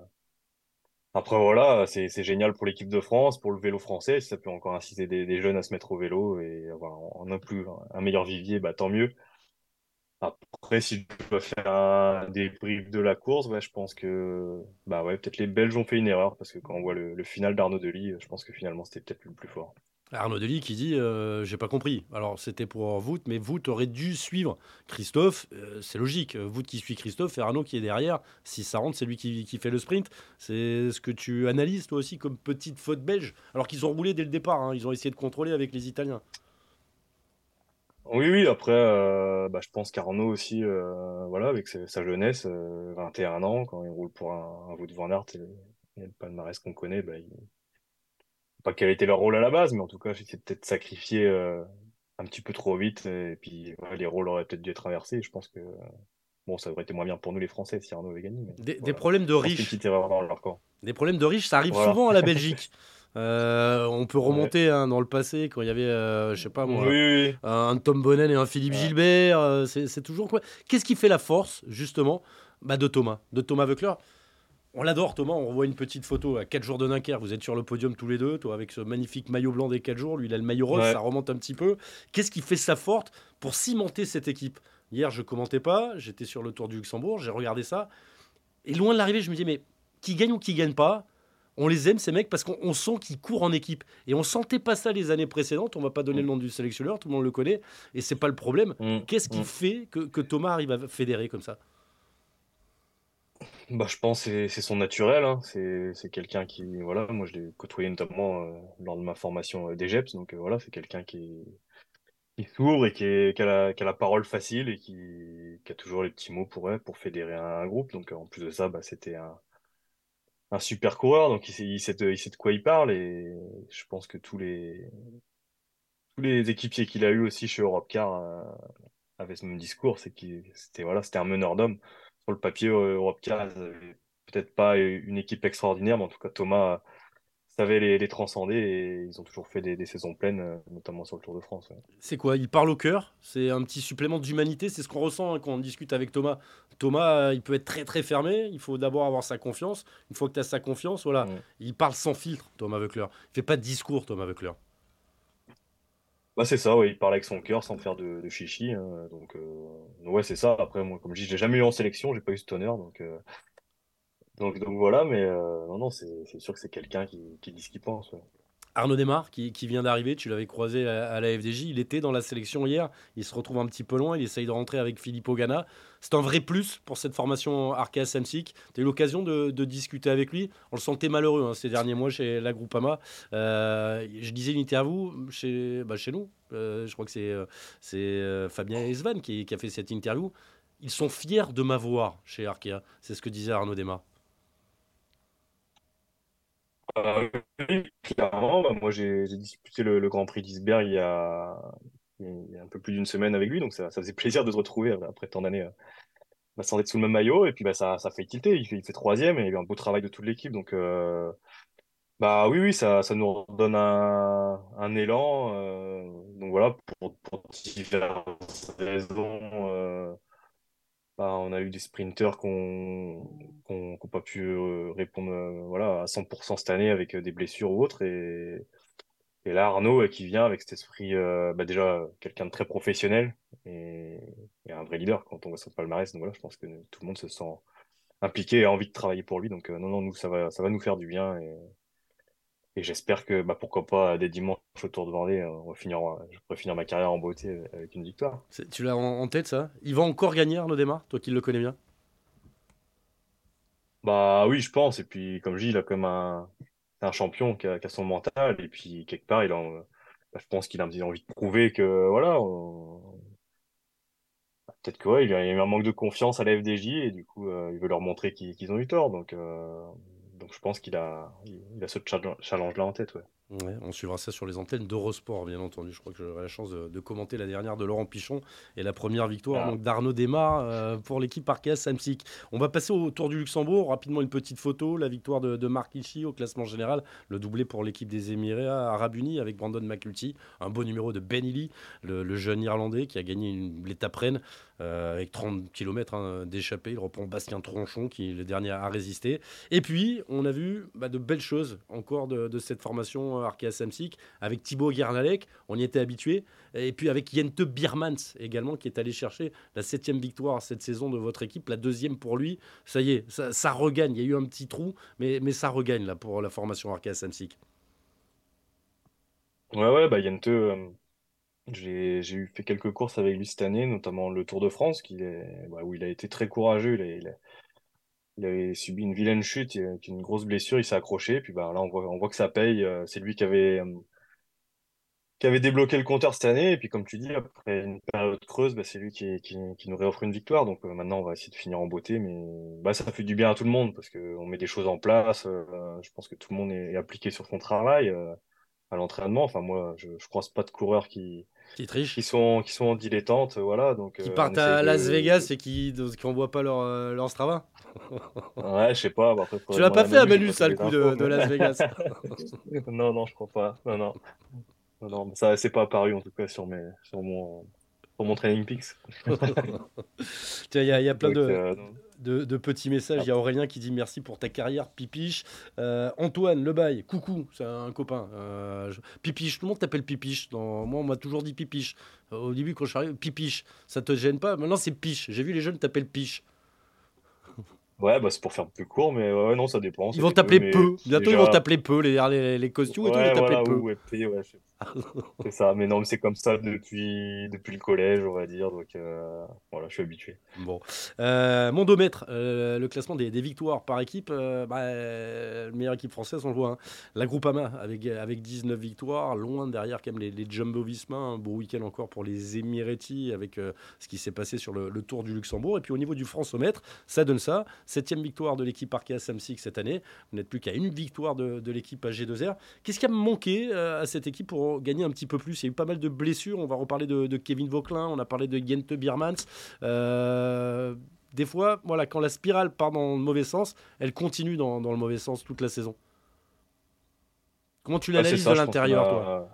après voilà, c'est, c'est génial pour l'équipe de France, pour le vélo français. Si ça peut encore inciter des, des jeunes à se mettre au vélo et avoir en un plus un meilleur vivier, bah tant mieux. Après, si je dois faire un débrief de la course, ouais, je pense que bah ouais, peut-être les Belges ont fait une erreur parce que quand on voit le, final d'Arnaud Delis, je pense que finalement c'était peut-être le plus fort. Arnaud Delis qui dit euh, J'ai pas compris. Alors, c'était pour Vout, mais Vout aurait dû suivre Christophe. Euh, c'est logique. Vout qui suit Christophe et Arnaud qui est derrière. Si ça rentre, c'est lui qui, qui fait le sprint. C'est ce que tu analyses, toi aussi, comme petite faute belge. Alors qu'ils ont roulé dès le départ. hein. Ils ont essayé de contrôler avec les Italiens. Oui, oui, après, euh, bah, je pense qu'Arnaud aussi, euh, voilà, avec sa, sa jeunesse, euh, 21 ans, quand il roule pour un, un Wout van Aert et, et le palmarès qu'on connaît, bah, il... pas quel était leur rôle à la base, mais en tout cas, il s'est peut-être sacrifié euh, un petit peu trop vite, et puis ouais, les rôles auraient peut-être dû être inversés. Je pense que bon, ça aurait été moins bien pour nous les Français si Arnaud avait gagné, mais Des, problèmes de riches. Des problèmes de ça arrive Voilà. souvent à la Belgique. Euh, on peut Ouais. remonter hein, dans le passé quand il y avait, euh, je sais pas Oui, moi, oui, oui. un Tom Bonnen et un Philippe Ouais. Gilbert. euh, c'est toujours quoi Qu'est-ce qui fait la force, justement, bah, de Thomas De Thomas Voeckler On l'adore, Thomas. On revoit une petite photo à 4 jours de Dunkerque. Vous êtes sur le podium tous les deux, toi, avec ce magnifique maillot blanc des 4 jours. Lui, il a le maillot rose, Ouais. ça remonte un petit peu. Qu'est-ce qui fait sa forte pour cimenter cette équipe? Hier, je commentais pas. J'étais sur le Tour du Luxembourg. J'ai regardé ça. Et loin de l'arrivée, je me dis, mais qui gagne ou qui gagne pas? On les aime ces mecs parce qu'on on sent qu'ils courent en équipe et on sentait pas ça les années précédentes. On va pas donner le nom du sélectionneur, tout le monde le connaît et c'est pas le problème. Mm, Qu'est-ce qui mm. fait que, que Thomas arrive à fédérer comme ça? Bah, je pense que c'est c'est son naturel. Hein. C'est c'est quelqu'un qui, voilà, moi je l'ai côtoyé notamment euh, lors de ma formation euh, d'EGEPS. Donc euh, voilà, c'est quelqu'un qui, qui s'ouvre et qui, est- qui a la, qui a la parole facile et qui, qui a toujours les petits mots pour, elle, pour fédérer un, un groupe. Donc euh, en plus de ça, bah, c'était un, un super coureur. Donc il sait, il sait de, il sait de quoi il parle. Et je pense que tous les, tous les équipiers qu'il a eu aussi chez Europcar euh, avaient ce même discours. C'est qu'il c'était voilà, c'était un meneur d'hommes. Sur le papier, euh, ils avaient peut-être pas une équipe extraordinaire, mais en tout cas Thomas savait les, les transcender et ils ont toujours fait des, des saisons pleines, euh, notamment sur le Tour de France. ouais. C'est quoi Il parle au cœur? C'est un petit supplément d'humanité C'est ce qu'on ressent hein, quand on discute avec Thomas. Thomas, euh, il peut être très très fermé. Il faut d'abord avoir sa confiance. Une fois que tu as sa confiance, voilà. Il parle sans filtre, Thomas Voeckler. Il fait pas de discours, Thomas Voeckler. Bah c'est ça, ouais, il parle avec son cœur sans faire de, de chichi. hein, donc euh, ouais, c'est ça. Après, moi, comme je dis, je l'ai jamais eu en sélection, j'ai pas eu ce honneur, donc euh, donc voilà. Mais euh, non, non, c'est sûr que c'est quelqu'un qui, dit ce qu'il pense. Arnaud Desmar, qui, vient d'arriver, tu l'avais croisé à, la FDJ, il était dans la sélection hier, il se retrouve un petit peu loin, il essaye de rentrer avec Filippo Ganna. C'est un vrai plus pour cette formation Arkea Samsic. Tu as eu l'occasion de, discuter avec lui? On le sentait malheureux hein, ces derniers mois chez la Groupama. Euh, je disais une interview chez, bah, chez nous, Euh, je crois que c'est Fabien Esvan qui, qui a fait cette interview. ils sont fiers de m'avoir chez Arkea. C'est ce que disait Arnaud Desmar. Euh, clairement, bah, moi j'ai disputé le, Grand Prix d'Isberg il, y a, un peu plus d'une semaine avec lui, donc ça, faisait plaisir de se retrouver après tant d'années euh, bah, sans être sous le même maillot, et puis bah, ça, ça fait tilter, il fait, troisième, et il y a eu un beau travail de toute l'équipe, donc euh, bah oui, oui, ça, ça nous redonne un, un élan, donc voilà, pour, pour diverses raisons. Bah, on a eu des sprinters qui n'ont pas pu euh, répondre euh, voilà, à 100% cette année avec euh, des blessures ou autres. Et, et là, Arnaud qui vient avec cet esprit, bah, déjà quelqu'un de très professionnel et, un vrai leader quand on voit son palmarès. Donc voilà, je pense que tout le monde se sent impliqué et a envie de travailler pour lui. Donc non, non, nous, ça va, ça va nous faire du bien. Et j'espère que, bah, pourquoi pas, dès dimanche au Tour de Vendée, euh, on va finir, je pourrais finir ma carrière en beauté euh, avec une victoire. Tu l'as en, tête, ça? Il va encore gagner, Arnaud Desmar, toi qui le connais bien? Bah oui, je pense. Et puis, comme je dis, il a comme un, un champion qui a, son mental. Et puis, quelque part, il a, bah, je pense qu'il a envie de prouver que, voilà, peut-être qu'il ouais, il y a eu un manque de confiance à la FDJ et du coup, euh, il veut leur montrer qu'ils ont eu tort. Donc, donc je pense qu'il a, il a ce challenge-là en tête. Ouais on suivra ça sur les antennes d'Eurosport, bien entendu. Je crois que j'aurai la chance de, commenter la dernière de Laurent Pichon et la première victoire ah. d'Arnaud Desmar euh, pour l'équipe Arkea Samsic. On va passer au Tour du Luxembourg. Rapidement, une petite photo. La victoire de, Marc Hichi au classement général. Le doublé pour l'équipe des Émirats Arabes Unis avec Brandon McCulty. Un beau numéro de Ben Ely, le, jeune Irlandais qui a gagné l'étape Rennes euh, avec 30 km hein, d'échappée. Il reprend Bastien Tronchon qui est le dernier à résister. Et puis, on a vu bah, de belles choses encore de, cette formation euh, Arkea Samsic avec Thibaut Guernalec, on y était habitué. Et puis avec Jente Birmans également qui est allé chercher la septième victoire cette saison de votre équipe, la deuxième pour lui. Ça y est, ça, regagne. Il y a eu un petit trou, mais, mais ça regagne là pour la formation Arkea Samsic. Ouais, ouais, bah Jente. Euh, j'ai eu fait quelques courses avec lui cette année, notamment le Tour de France, bah, où il a été très courageux. Avait subi une vilaine chute, une grosse blessure, il s'est accroché. Puis bah, là, on voit, on voit que ça paye. Euh, c'est lui qui avait, euh, qui avait débloqué le compteur cette année. Et puis, comme tu dis, après une période creuse, bah, c'est lui qui, qui, nous réoffre une victoire. Donc euh, maintenant, on va essayer de finir en beauté. Mais bah, ça fait du bien à tout le monde parce qu'on met des choses en place. je pense que tout le monde est, appliqué sur son travail à l'entraînement. Enfin, moi, je, je croise pas de coureurs qui, qui trichent, qui sont, qui sont en dilettante, voilà. Donc, qui euh, partent à Las Vegas et qui n'envoient pas leur, euh, leur Strava. ouais, je sais pas. Bah, tu l'as pas fait à Manu, ça, le coup de, de, Las Vegas Non, non, je crois pas. Non, non. non, non ça, c'est pas apparu en tout cas sur, mes, sur mon pour mon training Pix. il y, a plein euh, de, petits messages. Il y a Aurélien qui dit merci pour ta carrière, Pipiche. Euh, Antoine Lebaille, coucou, c'est un copain. Euh, Pipiche, tout le monde t'appelle Pipiche. Dans... Moi, on m'a toujours dit Pipiche. Au début, quand je suis arrivé, Pipiche, ça te gêne pas? Maintenant, c'est Piche. J'ai vu les jeunes t'appeler Piche. Ouais, bah c'est pour faire plus court, mais ouais, non, ça dépend. Ils vont t'appeler peu. Bientôt, ils vont t'appeler peu, les, les, les costumes et tout, ils t'appeler peu. Ouais, ouais, c'est ça, mais non, c'est comme ça depuis, depuis le collège, on va dire. Donc euh, voilà, je suis habitué. Bon. Euh, Mondomètre, euh, le classement des, des, victoires par équipe, bah, meilleure équipe française, on le voit. Hein. La Groupama avec, avec 19 victoires, loin derrière quand même les, les Jumbo Visma. Un beau week-end encore pour les Emirati avec ce qui s'est passé sur le, le, Tour du Luxembourg. Et puis au niveau du Françomètre, ça donne ça. Septième victoire de l'équipe Arkea Samsic cette année. Vous n'êtes plus qu'à une victoire de, de l'équipe AG2R. Qu'est-ce qui a manqué à cette équipe pour gagner un petit peu plus? Il y a eu pas mal de blessures. On va reparler de, Kevin Vauclin, on a parlé de Gente Birmans. Euh, des fois, voilà, quand la spirale part dans le mauvais sens, elle continue dans, le mauvais sens toute la saison. Comment tu l'analyses de l'intérieur, toi?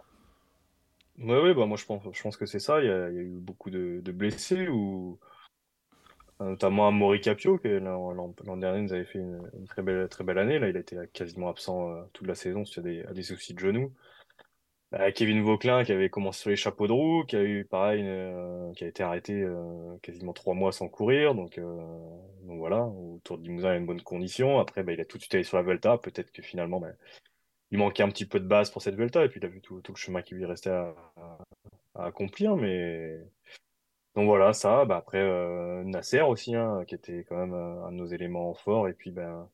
Oui, ouais, bah moi je pense, je pense que c'est ça. Il y, a, eu beaucoup de, blessés, ou notamment à Maury Capio, qui l'an dernier nous avait fait une, très, belle, très belle année. Là, il a été quasiment absent euh, toute la saison sur des, des soucis de genoux. Bah, Kevin Vauclin qui avait commencé sur les chapeaux de roue, qui a eu pareil, euh, qui a été arrêté euh, quasiment trois mois sans courir, donc, euh, donc voilà, autour de Limousin il a une bonne condition. Après, bah, il a tout de suite allé sur la Vuelta, peut-être que finalement bah, il manquait un petit peu de base pour cette Vuelta, et puis il a vu tout, tout le chemin qui lui restait à, à, accomplir, mais donc voilà, ça. Bah, après Nasser aussi, hein, qui était quand même un de nos éléments forts, et puis ben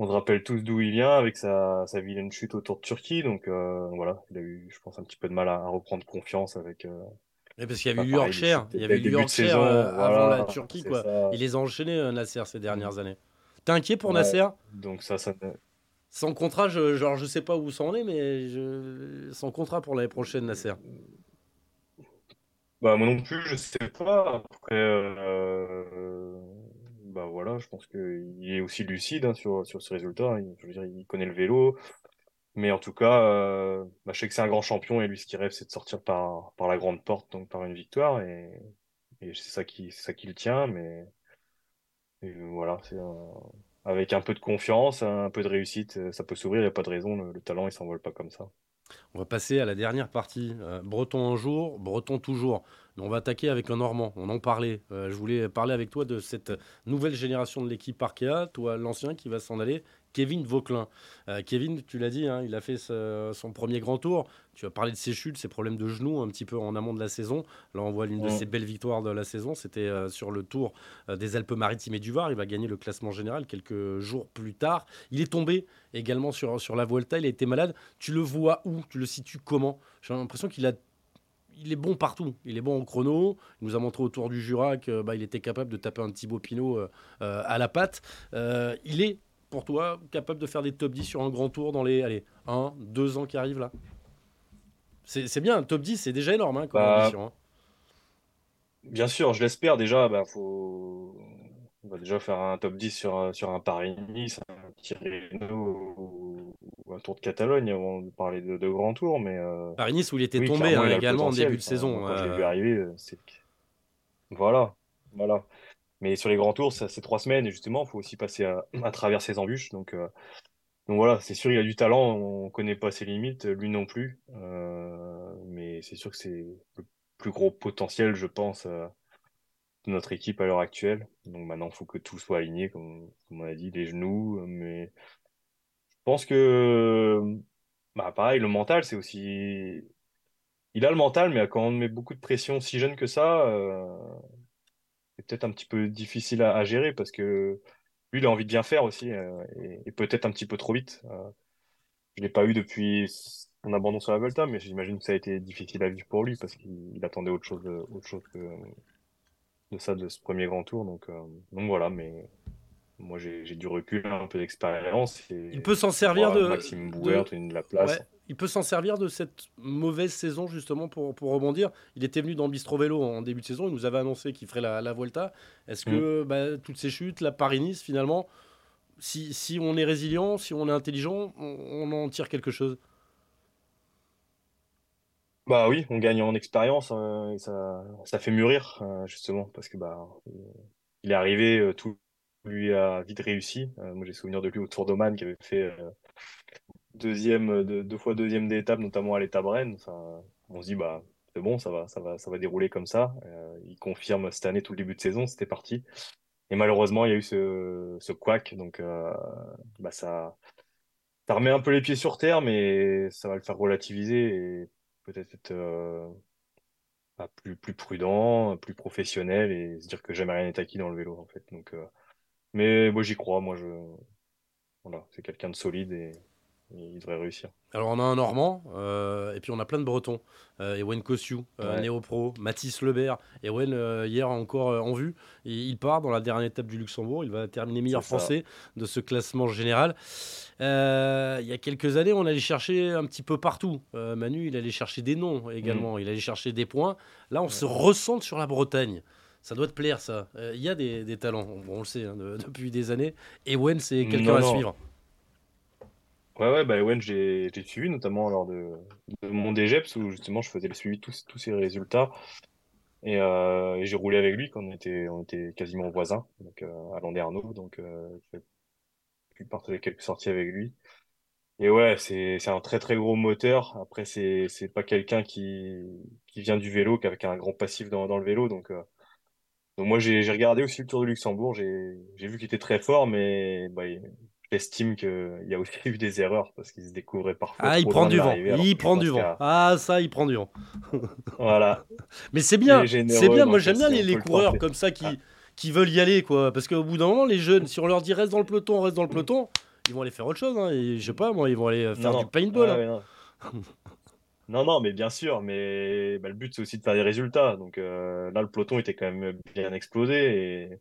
on se rappelle tous d'où il vient avec sa, sa vilaine chute autour de Turquie. Donc euh, voilà, il a eu, je pense, un petit peu de mal à, reprendre confiance avec, euh, Et parce qu'il y avait eu Yorkshire, il y avait eu Yorkshire avant la Turquie, quoi. Il les a enchaînés, Nasser, ces dernières années. T'es inquiet pour Nasser Donc ça, ça. Sans contrat, je, genre, je sais pas où ça en est, mais je... sans contrat pour l'année prochaine, Nasser. Bah, moi non plus, je sais pas. Après, euh, bah voilà, je pense qu'il est aussi lucide hein, sur, sur ce résultat. Il, je veux dire, il connaît le vélo. Mais en tout cas, euh, bah, je sais que c'est un grand champion et lui, ce qu'il rêve, c'est de sortir par, par la grande porte, donc par une victoire. Et, et c'est ça qui, ça qui le tient. Mais voilà, c'est avec un peu de confiance, un peu de réussite, ça peut s'ouvrir. Il n'y a pas de raison. Le, le talent, il s'envole pas comme ça. On va passer à la dernière partie. Euh, breton un jour, breton toujours. on va attaquer avec un Normand. On en parlait. Euh, je voulais parler avec toi de cette nouvelle génération de l'équipe Arkea. Toi, l'ancien qui va s'en aller. Kevin Vauquelin. Euh, Kevin, tu l'as dit, hein, il a fait son premier grand tour. Tu as parlé de ses chutes, ses problèmes de genoux un petit peu en amont de la saison. Là, on voit l'une de ses belles victoires de la saison. C'était euh, sur le tour euh, des Alpes-Maritimes et du Var. Il va gagner le classement général quelques jours plus tard. Il est tombé également sur, sur la Vuelta. Il a été malade. Tu le vois où? Tu le situes comment? J'ai l'impression qu'il a il est bon partout. Il est bon en chrono. Il nous a montré autour du Jura qu'il bah, était capable de taper un Thibaut Pinot à la patte. il est pour toi, capable de faire des top 10 sur un grand tour dans les allez, 1, 2 ans qui arrivent là? C'est bien, un top 10, c'est déjà énorme hein, comme bah, ambition. Hein. Bien sûr, je l'espère déjà. Bah, faut... On va déjà faire un top 10 sur, sur un Paris-Nice, un Tirreno ou, un Tour de Catalogne avant de parler de, de grand tour. Mais, euh, Paris-Nice où il était tombé hein, également en début de saison. Quand je l'ai vu arriver, euh, c'est. Voilà, voilà. Mais sur les grands tours, c'est trois semaines et justement, il faut aussi passer à, travers ces embûches. Donc, euh, donc voilà, c'est sûr, il a du talent, on ne connaît pas ses limites, lui non plus. Euh, mais c'est sûr que c'est le plus gros potentiel, je pense, euh, de notre équipe à l'heure actuelle. Donc maintenant, il faut que tout soit aligné, comme, on a dit, les genoux. Mais je pense que, bah, pareil, le mental, c'est aussi. Il a le mental, mais quand on met beaucoup de pression si jeune que ça, peut-être un petit peu difficile à, gérer parce que lui, il a envie de bien faire aussi euh, et, peut-être un petit peu trop vite. Euh, je ne l'ai pas eu depuis son abandon sur la Volta, mais j'imagine que ça a été difficile à vivre pour lui parce qu'il attendait autre chose, autre chose que de ça, de ce premier grand tour. Euh, donc voilà, mais moi j'ai du recul, un peu d'expérience. Il peut s'en servir de. Maxime de... de la place il peut s'en servir de cette mauvaise saison justement pour, pour rebondir. Il était venu dans Bistro Vélo en début de saison, il nous avait annoncé qu'il ferait la, la Volta. Est-ce que mm. bah, toutes ces chutes, la Paris-Nice finalement, si, si, on est résilient, si on est intelligent, on, en tire quelque chose? Bah oui, on gagne en expérience euh, et ça, ça fait mûrir euh, justement parce que bah il est arrivé, euh, tout lui a vite réussi. moi j'ai souvenir de lui au Tour d'Oman qui avait fait deuxième, euh, deux, fois deuxième d'étape, notamment à l'étape Rennes. on se dit, bah, c'est bon, ça va, ça va, ça va dérouler comme ça. Euh, il confirme cette année tout le début de saison, c'était parti. Et malheureusement, il y a eu ce, ce couac, donc euh, bah, ça, ça remet un peu les pieds sur terre, mais ça va le faire relativiser et peut-être être, bah, plus, plus prudent, plus professionnel et se dire que jamais rien n'est acquis dans le vélo en fait. Donc, mais moi j'y crois, moi je, voilà, c'est quelqu'un de solide et il devrait réussir. Alors on a un Normand, euh, et puis on a plein de Bretons. Euh, Ewen Kossiou, euh, Néo-Pro, Mathis Lebert. Ewen, euh, hier encore en vue, il part dans la dernière étape du Luxembourg. Il va terminer meilleur français de ce classement général. il y a quelques années, on allait chercher un petit peu partout. Manu, il allait chercher des noms également, mm. il allait chercher des points. Là, on se ressent sur la Bretagne. Ça doit te plaire, ça. Il y a des, talents, on, le sait hein, depuis des années. Ewen, c'est quelqu'un à suivre. Ouais, ouais, bah, Ewen, j'ai suivi notamment lors de, de mon DGEPS où justement je faisais le suivi de tous, tous ces résultats. Et, euh, et j'ai roulé avec lui quand on était, on était quasiment voisins, donc euh, à Landerneau. Donc euh, j'ai pu partager quelques sorties avec lui. Et ouais, c'est un très très gros moteur. Après, c'est pas quelqu'un qui, qui vient du vélo, qu'avec un grand passif dans, dans le vélo. Donc, euh, donc moi, j'ai regardé aussi le Tour de Luxembourg. J'ai vu qu'il était très fort, mais bah, J'estime qu'il y a aussi eu des erreurs parce qu'il se découvrait parfois. Ah, il prend du vent. Il prend du vent. Ah, ça, il prend du vent. voilà. Mais c'est bien. C'est bien. Moi, j'aime bien les, coureurs comme ça qui, qui veulent y aller, quoi. Parce qu'au bout d'un moment, les jeunes, si on leur dit reste dans le peloton, reste dans le peloton, ils vont aller faire autre chose. Hein. Et, je sais pas, moi, ils vont aller faire du paintball. Hein. Non, non, mais bien sûr, mais bah, le but c'est aussi de faire des résultats. Donc là, le peloton était quand même bien explosé et,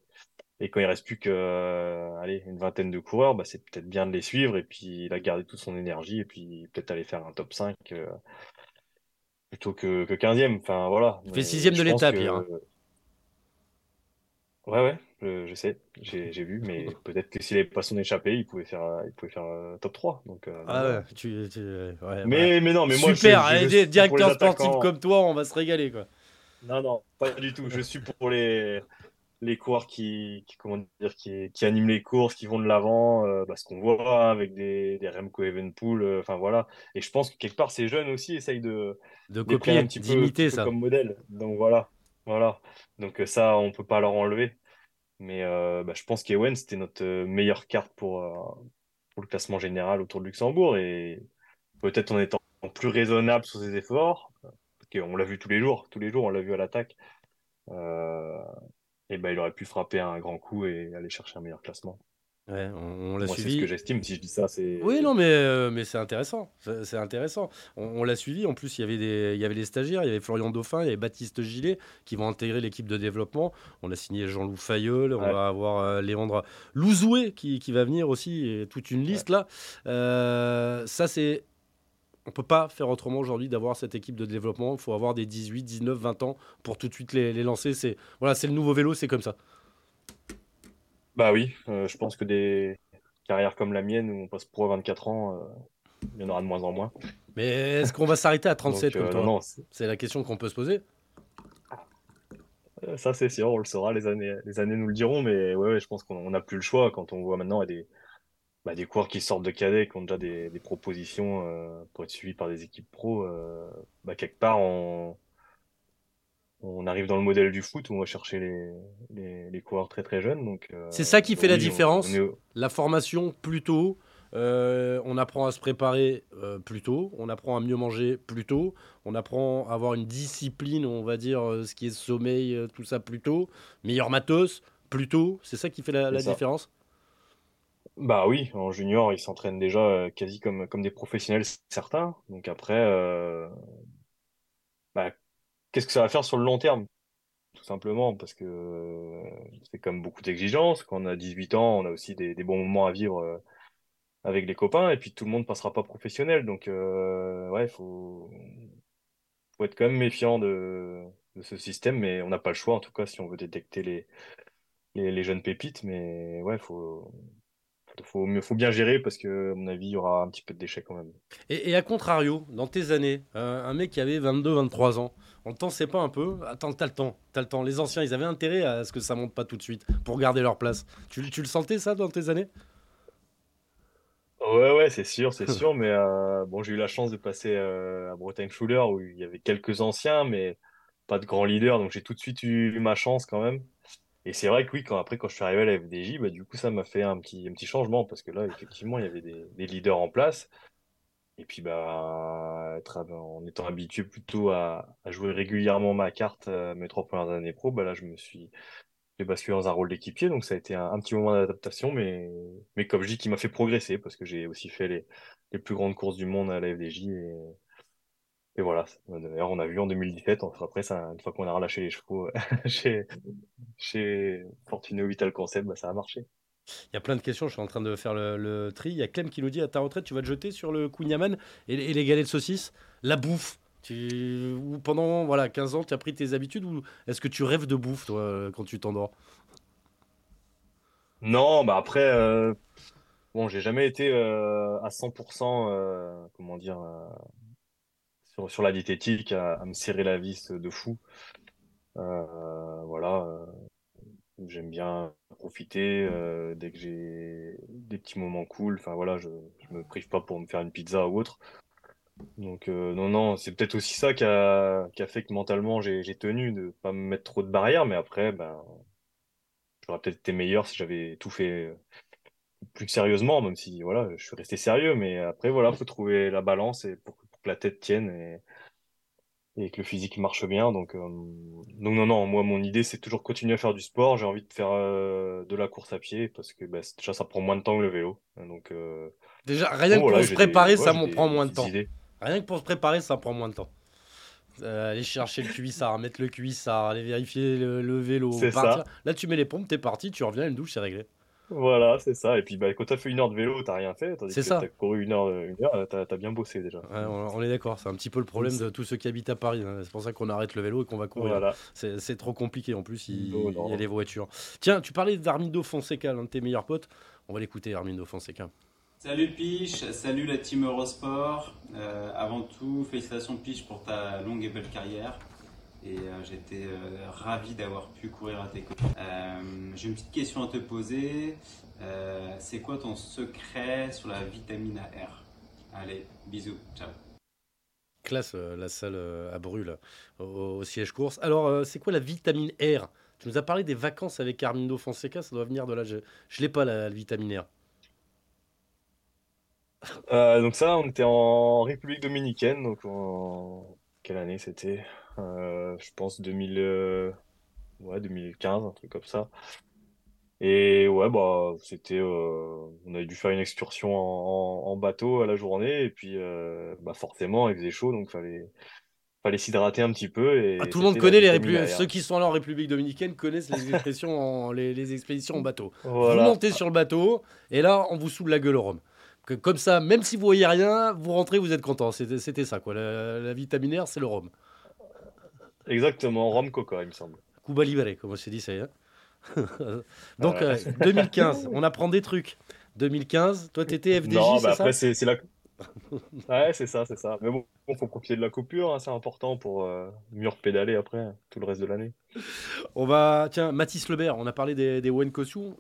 et quand il reste plus que allez, une vingtaine de coureurs, bah, c'est peut-être bien de les suivre et puis il a gardé toute son énergie et puis peut-être aller faire un top 5 plutôt que, que 15e. Enfin voilà. Il fait sixième de l'étape. Hein. Ouais, ouais, je, sais, j'ai vu, mais peut-être que s'il n'avait pas son échappé, il pouvait faire, il pouvait faire euh, top 3. Donc, euh, ah ouais, tu, tu ouais, mais, mais non, mais moi, Super, je, directeur sportif comme toi, on va se régaler, quoi. Non, non, pas du tout. Je suis pour les, les coureurs qui, qui, comment dire, qui, qui animent les courses, qui vont de l'avant, euh, bah, ce qu'on voit hein, avec des, des Remco Evenpool, enfin voilà. Et je pense que quelque part, ces jeunes aussi essayent de, de copier, un petit peu, ça. comme modèle. Donc voilà. Voilà. Donc ça, on peut pas leur enlever. Mais euh, bah, je pense qu'Ewen, c'était notre euh, meilleure carte pour, euh, le classement général autour de Luxembourg. Et peut-être en étant plus raisonnable sur ses efforts, on l'a vu tous les jours, tous les jours, on l'a vu à l'attaque. et ben, il aurait pu frapper un grand coup et aller chercher un meilleur classement. Ouais, on, l'a suivi. C'est ce que j'estime. Si je dis ça, c'est. Oui, non, mais, euh, mais c'est intéressant. C'est intéressant. On, l'a suivi. En plus, il y avait des, il y avait les stagiaires. Il y avait Florian Dauphin, il y avait Baptiste Gillet qui vont intégrer l'équipe de développement. On a signé Jean-Loup Fayeul. On va avoir euh, Léandre Louzoué qui, qui, va venir aussi. Et toute une liste là. Euh, ça, c'est. On peut pas faire autrement aujourd'hui d'avoir cette équipe de développement. Il faut avoir des 18, 19, 20 ans pour tout de suite les, les lancer. C'est voilà, c'est le nouveau vélo. C'est comme ça. Bah oui, euh, je pense que des carrières comme la mienne, où on passe pour 24 ans, euh, il y en aura de moins en moins. Mais est-ce qu'on va s'arrêter à 37 comme euh, toi C'est la question qu'on peut se poser. Ça, c'est sûr, on le saura, les années, les années nous le diront, mais ouais, je pense qu'on n'a plus le choix quand on voit maintenant des, bah, des coureurs qui sortent de cadet, qui ont déjà des, propositions pour être suivis par des équipes pro. bah, quelque part, on, on arrive dans le modèle du foot où on va chercher les, les, coureurs très très jeunes. Donc, euh, c'est ça qui fait la différence. La formation plus tôt. Euh, on apprend à se préparer euh, plus tôt, on apprend à mieux manger plus tôt, on apprend à avoir une discipline, on va dire, ce qui est sommeil, tout ça plus tôt, meilleur matos plus tôt. C'est ça qui fait la, différence? Bah oui, en junior, ils s'entraînent déjà quasi comme, comme des professionnels, certains. Donc après, qu'est-ce que ça va faire sur le long terme? Tout simplement parce que euh, c'est comme beaucoup d'exigences. Quand on a 18 ans, on a aussi des, bons moments à vivre euh, avec les copains et puis tout le monde passera pas professionnel. Donc, euh, ouais, il faut, faut être quand même méfiant de, ce système, mais on n'a pas le choix en tout cas si on veut détecter les, les, jeunes pépites. Mais ouais, il faut, faut, faut bien gérer parce que, à mon avis, il y aura un petit peu de déchets quand même. Et, à contrario, dans tes années, un mec qui avait 22-23 ans, on le temps c'est pas un peu? Attends, t'as le temps, t'as le temps. Les anciens, ils avaient intérêt à ce que ça monte pas tout de suite pour garder leur place. Tu, le sentais ça dans tes années? Ouais, ouais, c'est sûr, c'est sûr. Mais euh, bon, j'ai eu la chance de passer euh, à Bretagne Schuller où il y avait quelques anciens, mais pas de grands leaders. Donc j'ai tout de suite eu ma chance quand même. Et c'est vrai que oui, quand après, quand je suis arrivé à la FDJ, bah, du coup, ça m'a fait un petit, un petit changement parce que là, effectivement, il y avait des, des leaders en place. Et puis, bah, en étant habitué plutôt à, jouer régulièrement ma carte euh, mes trois premières années pro, bah là, je me suis j'ai basculé dans un rôle d'équipier. Donc, ça a été un, petit moment d'adaptation, mais, mais comme je dis, qui m'a fait progresser parce que j'ai aussi fait les, les plus grandes courses du monde à la FDJ. Et voilà. D'ailleurs, on a vu en 2017, après, ça, une fois qu'on a relâché les chevaux chez, chez Fortuné Vital Concept, bah, ça a marché. Il y a plein de questions, je suis en train de faire le, tri. Il y a Clem qui nous dit à ta retraite, tu vas te jeter sur le Kunyaman et, et les galets de saucisse, la bouffe. Tu, ou pendant voilà, 15 ans, tu as pris tes habitudes ou est-ce que tu rêves de bouffe, toi, quand tu t'endors? Non, bah après, euh, bon, j'ai jamais été euh, à 100%, euh, comment dire, sur, la diététique, à, me serrer la vis de fou. voilà, J'aime bien profiter euh, dès que j'ai des petits moments cool. Enfin voilà, je, je me prive pas pour me faire une pizza ou autre. Donc euh, non, non, c'est peut-être aussi ça qui a, qui a fait que mentalement j'ai tenu de pas me mettre trop de barrières, mais après, ben, j'aurais peut-être été meilleur si j'avais tout fait euh, plus sérieusement, même si voilà, je suis resté sérieux, mais après voilà, faut trouver la balance et pour, pour que la tête tienne et, et que le physique marche bien. Donc, euh, donc non, non, moi, mon idée, c'est toujours continuer à faire du sport. J'ai envie de faire euh, de la course à pied parce que bah, déjà, ça prend moins de temps que le vélo. Donc, euh, déjà, rien que pour se préparer, ça m'en prend moins de temps. Rien que pour se préparer, ça prend moins de temps. Aller chercher le cuissard, mettre le cuissard, aller vérifier le, vélo. Là, tu mets les pompes, t'es parti, tu reviens, une douche, c'est réglé. Voilà, c'est ça. Et puis bah, quand t'as fait une heure de vélo, t'as rien fait. C'est ça. T'as couru une heure, une heure t'as as bien bossé déjà. on, est d'accord. C'est un petit peu le problème de tous ceux qui habitent à Paris. Hein. C'est pour ça qu'on arrête le vélo et qu'on va courir. Voilà. C'est trop compliqué en plus. Il, y a les voitures. Tiens, tu parlais d'Armindo Fonseca, l'un de tes meilleurs potes. On va l'écouter, Armindo Fonseca. Salut Piche, salut la team Eurosport. Euh, avant tout, félicitations Piche pour ta longue et belle carrière. Et euh, j'étais euh, ravi d'avoir pu courir à tes côtés. J'ai une petite question à te poser. C'est quoi ton secret sur la vitamine R? Allez, bisous, ciao. Classe la salle à brûle au, siège course. Alors, c'est quoi la vitamine R? Tu nous as parlé des vacances avec Armindo Fonseca, ça doit venir de là. Je ne l'ai pas la vitamine R. Euh, donc ça, on était en République dominicaine, donc en quelle année c'était? Euh, je pense 2000, euh, ouais, 2015, un truc comme ça. Et ouais, bah c'était, on avait dû faire une excursion en, bateau à la journée, et puis bah forcément il faisait chaud, donc fallait fallait s'hydrater un petit peu. Et ah, tout le monde connaît les ceux qui sont là en République dominicaine connaissent les expressions les, expéditions en bateau. Vous montez sur le bateau et là on vous saoule la gueule au rhum comme ça, même si vous voyez rien, vous rentrez, vous êtes content. C'était ça, quoi. La, vitamine R, c'est le rhum. Exactement, rhum coca, il me semble. Cuba Libre, comme on s'est dit, ça y est. Donc, 2015, euh, on apprend des trucs. 2015, toi, t'étais FDJ, Non, bah après, c'est la ouais, c'est ça, c'est ça. Mais bon, il faut profiter de la coupure, hein, c'est important pour euh, mieux pédaler après, tout le reste de l'année. On va. Tiens, Mathis Lebert, on a parlé des, des Wen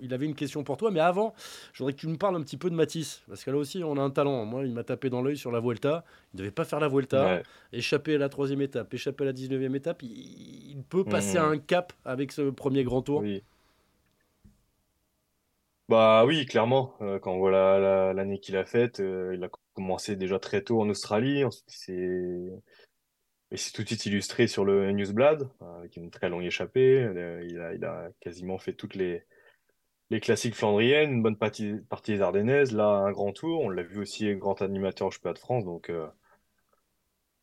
Il avait une question pour toi, mais avant, je voudrais que tu nous parles un petit peu de Mathis. Parce que là aussi, on a un talent. Moi, il m'a tapé dans l'œil sur la Vuelta. Il ne devait pas faire la Vuelta. Échapper à la troisième étape, échapper à la 19e étape. Il, peut passer à mhm. un cap avec ce premier grand tour. Oui. Bah oui, clairement. Euh, quand on voit l'année qu'il a faite, euh, il a commencé déjà très tôt en Australie. Ensuite, c'est et c'est tout de suite illustré sur le Newsblad, euh, avec une très longue échappée. il, a, il a quasiment fait toutes les, les classiques flandriennes, une bonne partie, des Ardennaises, là un grand tour. On l'a vu aussi grand animateur au Championnat de France, donc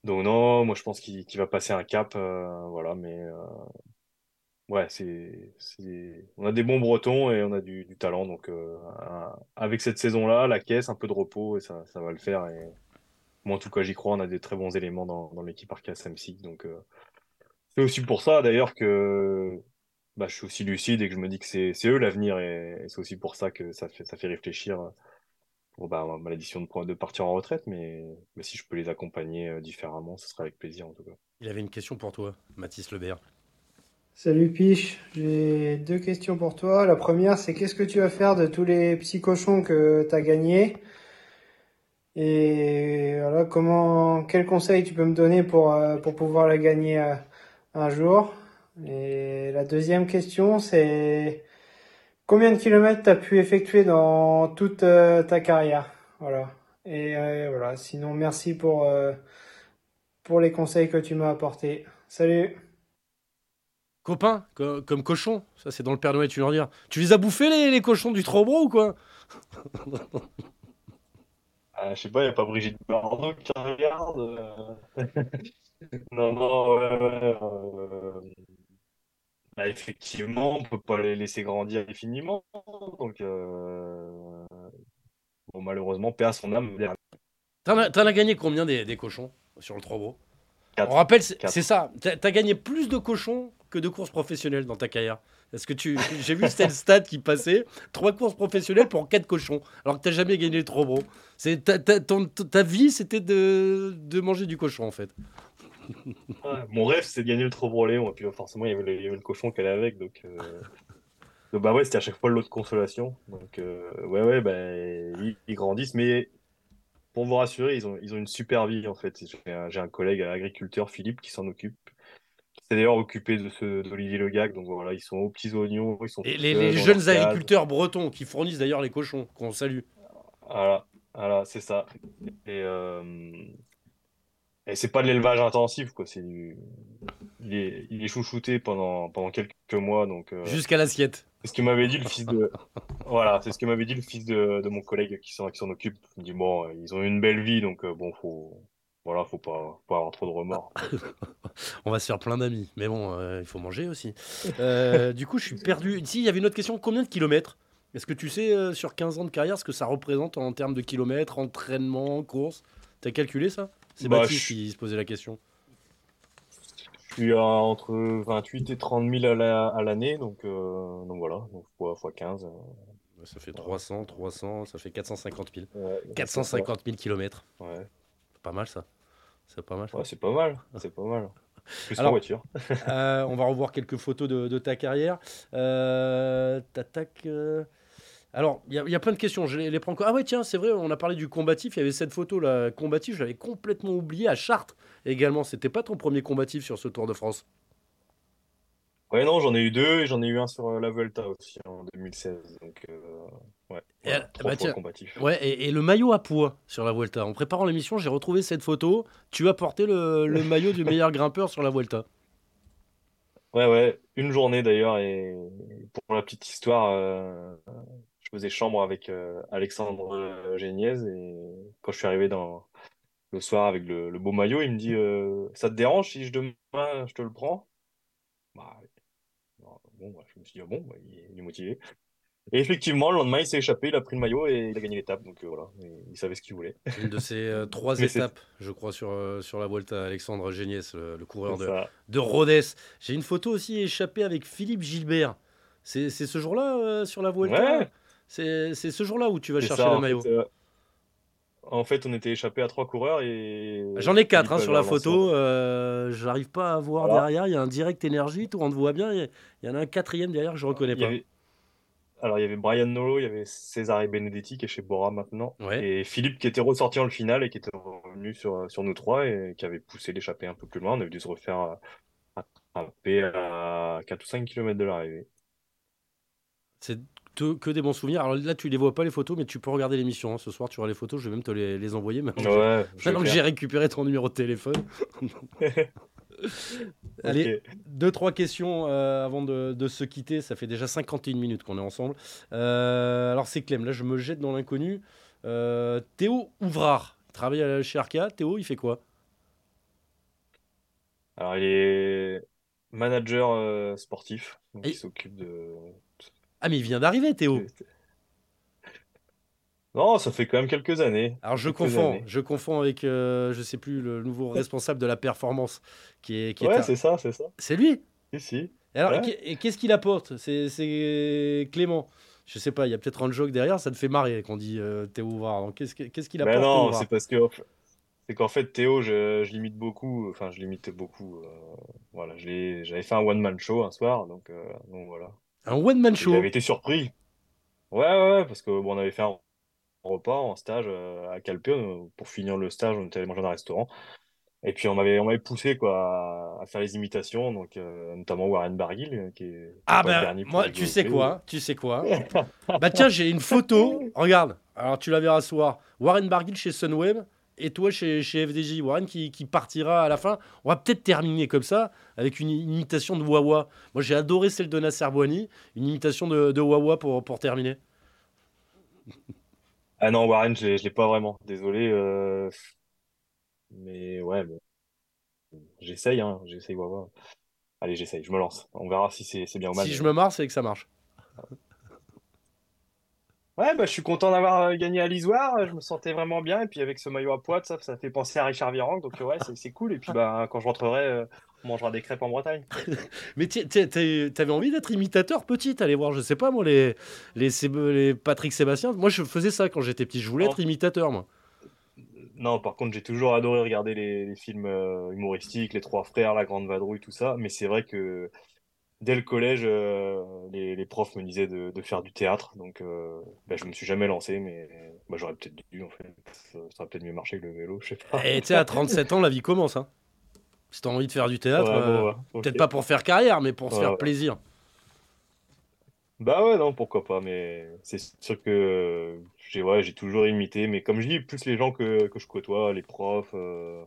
donc non, moi je pense qu'il va passer un cap, voilà, mais Ouais, on a des bons Bretons et on a du, talent. Donc, euh, avec cette saison-là, la caisse, un peu de repos, et ça, ça va le faire. Moi, en tout cas, j'y crois. On a des très bons éléments dans, dans l'équipe Arca Samsic. Donc, euh, c'est aussi pour ça, d'ailleurs, que bah, je suis aussi lucide et que je me dis que c'est, eux l'avenir. Et, c'est aussi pour ça que ça fait, ça fait réfléchir pour bah, ma décision de, de partir en retraite. Mais, mais si je peux les accompagner euh, différemment, ce sera avec plaisir, en tout cas. Il avait une question pour toi, Mathis Lebert. Salut Piche, j'ai deux questions pour toi. La première, c'est qu'est-ce que tu vas faire de tous les petits cochons que tu as gagnés? Et voilà, comment, quel conseil tu peux me donner pour, euh, pour pouvoir la gagner euh, un jour? Et la deuxième question, c'est combien de kilomètres tu as pu effectuer dans toute euh, ta carrière? Voilà. Et voilà, sinon merci pour, pour les conseils que tu m'as apportés. Salut Copain, comme cochon. Ça, c'est dans le Père Noël, tu leur dire. Tu les as bouffés, les, les cochons du Trobro ou quoi? ah, Je sais pas, il n'y a pas Brigitte Bardot qui regarde. Euh. non, non, ouais, ouais. Euh. Bah, effectivement, on peut pas les laisser grandir infiniment. Donc, euh, bon, malheureusement, paix à son âme. T'en as, as, gagné combien des, des cochons sur le Trobro On rappelle, c'est ça. T'as as gagné plus de cochons que de courses professionnelles dans ta carrière Est-ce que tu. J'ai vu c'était le stade qui passait. Trois courses professionnelles pour quatre cochons. Alors que tu n'as jamais gagné trop C'est ta, ta, ta, vie, c'était de, de, manger du cochon, en fait. mon rêve, c'est de gagner le trop brûlé. Puis forcément, il y, avait le, cochon qu'elle avait avec. Donc, euh, donc, bah ouais, c'était à chaque fois l'autre consolation. Donc, euh, ouais, ouais, bah, ils, grandissent. Mais pour vous rassurer, ils ont, ils ont une super vie, en fait. J'ai un, un collègue agriculteur, Philippe, qui s'en occupe c'est d'ailleurs occupé de ce d'Olivier Le Gac, donc voilà, ils sont aux petits oignons, ils sont Et les, jeunes agriculteurs bretons qui fournissent d'ailleurs les cochons, qu'on salue. Voilà, voilà c'est ça. Et, euh... et c'est pas de l'élevage intensif, quoi. C'est il, est, il est chouchouté pendant, pendant quelques mois, donc. Euh, Jusqu'à l'assiette. C'est ce que m'avait dit le fils de. voilà, c'est ce que m'avait dit le fils de, de mon collègue qui s'en qui s'en occupe. Il me dit bon, ils ont une belle vie, donc euh, bon, faut voilà, faut pas, pas avoir trop de remords. On va se faire plein d'amis. Mais bon, euh, il faut manger aussi. Euh, du coup, je suis perdu. Ici, il y avait une autre question. Combien de kilomètres? Est-ce que tu sais, euh, sur 15 ans de carrière, ce que ça représente en termes de kilomètres, entraînement, course? T'as calculé ça? C'est Bah, Baptiste je- qui se posait la question. Je suis à entre 28 et 30 000 à la- à l'année, donc, donc voilà, donc fois, fois 15. euh, Ça fait 300, 300, ça fait 450 000. ouais, 450 000 kilomètres. Ouais, Pas mal ça. C'est pas mal. ouais, c'est pas mal, c'est pas mal. Plus Alors- en voiture. Euh, on va revoir quelques photos de, de ta carrière. Euh, T'attaques. euh, Alors, il y, a- il y a plein de questions. Je les, les prends. Ah ouais, tiens, c'est vrai, on a parlé du combatif. Il y avait cette photo là, combatif. Je l'avais complètement oublié à Chartres également. C'était pas ton premier combatif sur ce Tour de France? Ouais, non, j'en ai eu deux et j'en ai eu un sur euh, la Vuelta aussi en 2016. Donc, euh, ouais, Et, euh, bah, tiens. Ouais, et, et le maillot à poids sur la Vuelta. En préparant l'émission, j'ai retrouvé cette photo. Tu as porté le, le maillot du meilleur grimpeur sur la Vuelta. Ouais, ouais, une journée d'ailleurs. Et pour la petite histoire, euh, je faisais chambre avec euh, Alexandre Géniez et quand je suis arrivé dans le soir avec le, le beau maillot, il me dit euh, Ça te dérange si je demain je te le prends? Bah, bon, bah, je me suis dit, ah bon, bah, il, est, il est motivé. Et effectivement, le lendemain, il s'est échappé, il a pris le maillot et il a gagné l'étape. Donc euh, voilà, il savait ce qu'il voulait. Une de ces euh, trois étapes, je crois, sur, euh, sur la Vuelta. Alexandre Géniès, le, le coureur de, de Rhodes. J'ai une photo aussi échappée avec Philippe Gilbert. C'est ce jour-là sur la Vuelta? Ouais. C'est ce jour-là où tu vas chercher ça, le maillot? fait, en fait, on était échappé à trois coureurs et. J'en ai quatre hein, sur la photo. euh, J'arrive pas à voir Voilà. derrière. Il y a un direct énergie, tout on te voit bien. Il y en a un quatrième derrière que je reconnais Il pas. avait- Alors, il y avait Brian Nolo, il y avait Cesare Benedetti qui est chez Bora maintenant, Ouais. et Philippe qui était ressorti en le final et qui était revenu sur, sur nous trois et qui avait poussé l'échappée un peu plus loin. On avait dû se refaire à, attraper à 4 ou 5 km de l'arrivée. C'est que des bons souvenirs. Alors là, tu les vois pas les photos, mais tu peux regarder l'émission. hein. Ce soir, tu auras les photos. Je vais même te les, les envoyer. Maintenant, Ouais, que j'ai récupéré ton numéro de téléphone. Allez, Ok. deux, trois questions euh, avant de, de se quitter. Ça fait déjà 51 minutes qu'on est ensemble. Euh, alors, c'est Clem. Là, je me jette dans l'inconnu. Euh, Théo Ouvrard. Il travaille chez Arca. Théo, il fait quoi? Alors, il est manager euh, sportif, donc Et- il s'occupe de. Ah, mais il vient d'arriver, Théo. Non, ça fait quand même quelques années. Alors, je Quelques confonds. années. Je confonds avec, euh, je sais plus, le nouveau responsable de la performance. qui est, qui Ouais, c'est ça, c'est ça. C'est lui? Si. Et alors, Ouais. qu'est-ce qu'il apporte? C'est Clément. Je sais pas, il y a peut-être un joke derrière, ça te fait marrer quand on dit euh, Théo Ouvrard. Donc, qu'est-ce que- qu'est-ce qu'il Ben apporte Théo non, c'est parce que c'est qu'en fait Théo, je, je l'imite beaucoup. Enfin, je l'imite beaucoup. euh, voilà, j'avais fait un one man show un soir, donc, euh, donc voilà. Un one-man Et show? J'avais été surpris. Ouais, ouais, ouais, parce que bon, on avait fait un repas en stage euh, à Calpe euh, pour finir le stage. On était allé manger dans un restaurant. Et puis on m'avait on m'avait poussé quoi à, faire les imitations, donc euh, notamment Warren Barguil, qui est, Ah ben, moi, tu sais quoi Tu sais quoi Bah tiens, j'ai une photo. Regarde, alors tu la verras ce soir. Warren Barguil chez Sunweb et toi chez, chez FDJ. Warren qui, qui partira à la fin. On va peut-être terminer comme ça avec une imitation de Wawa. Moi, j'ai adoré celle de Nasser Bouani. Une imitation de, de Wawa pour, pour terminer. Ah non, Warren, je l'ai je l'ai pas vraiment. Désolé. euh, Mais ouais, bon. J'essaye, hein. J'essaye, ouais, ouais. Allez, j'essaye, je me lance. On verra si c'est bien ou mal. Si je me marre, c'est que ça marche. Ouais, bah, je suis content d'avoir euh, gagné à l'Isoire. Je me sentais vraiment bien. Et puis avec ce maillot à poids, ça, ça fait penser à Richard Virenque. Donc ouais, c'est c'est cool. Et puis bah, quand je rentrerai, euh, on mangera des crêpes en Bretagne. Mais t'avais envie d'être imitateur petit, aller voir, je sais pas moi, les, les, les Patrick Sébastien. Moi, je faisais ça quand j'étais petit. Je voulais être imitateur, moi. Non, par contre, j'ai toujours adoré regarder les, les films euh, humoristiques, Les Trois Frères, La Grande Vadrouille, tout ça. Mais c'est vrai que dès le collège, euh, les, les profs me disaient de, de faire du théâtre. Donc euh, bah, je me suis jamais lancé, mais bah, j'aurais peut-être dû en fait. Ça, ça aurait peut-être mieux marché que le vélo, je sais pas. Et tu sais, à 37 ans, la vie commence. Hein. Si t'as envie de faire du théâtre, Ouais, euh, ouais, peut-être pas pour faire carrière, mais pour se faire plaisir. Bah ouais, non, pourquoi pas, mais c'est sûr que j'ai ouais, j'ai toujours imité, mais comme je dis, plus les gens que, que je côtoie, les profs, euh,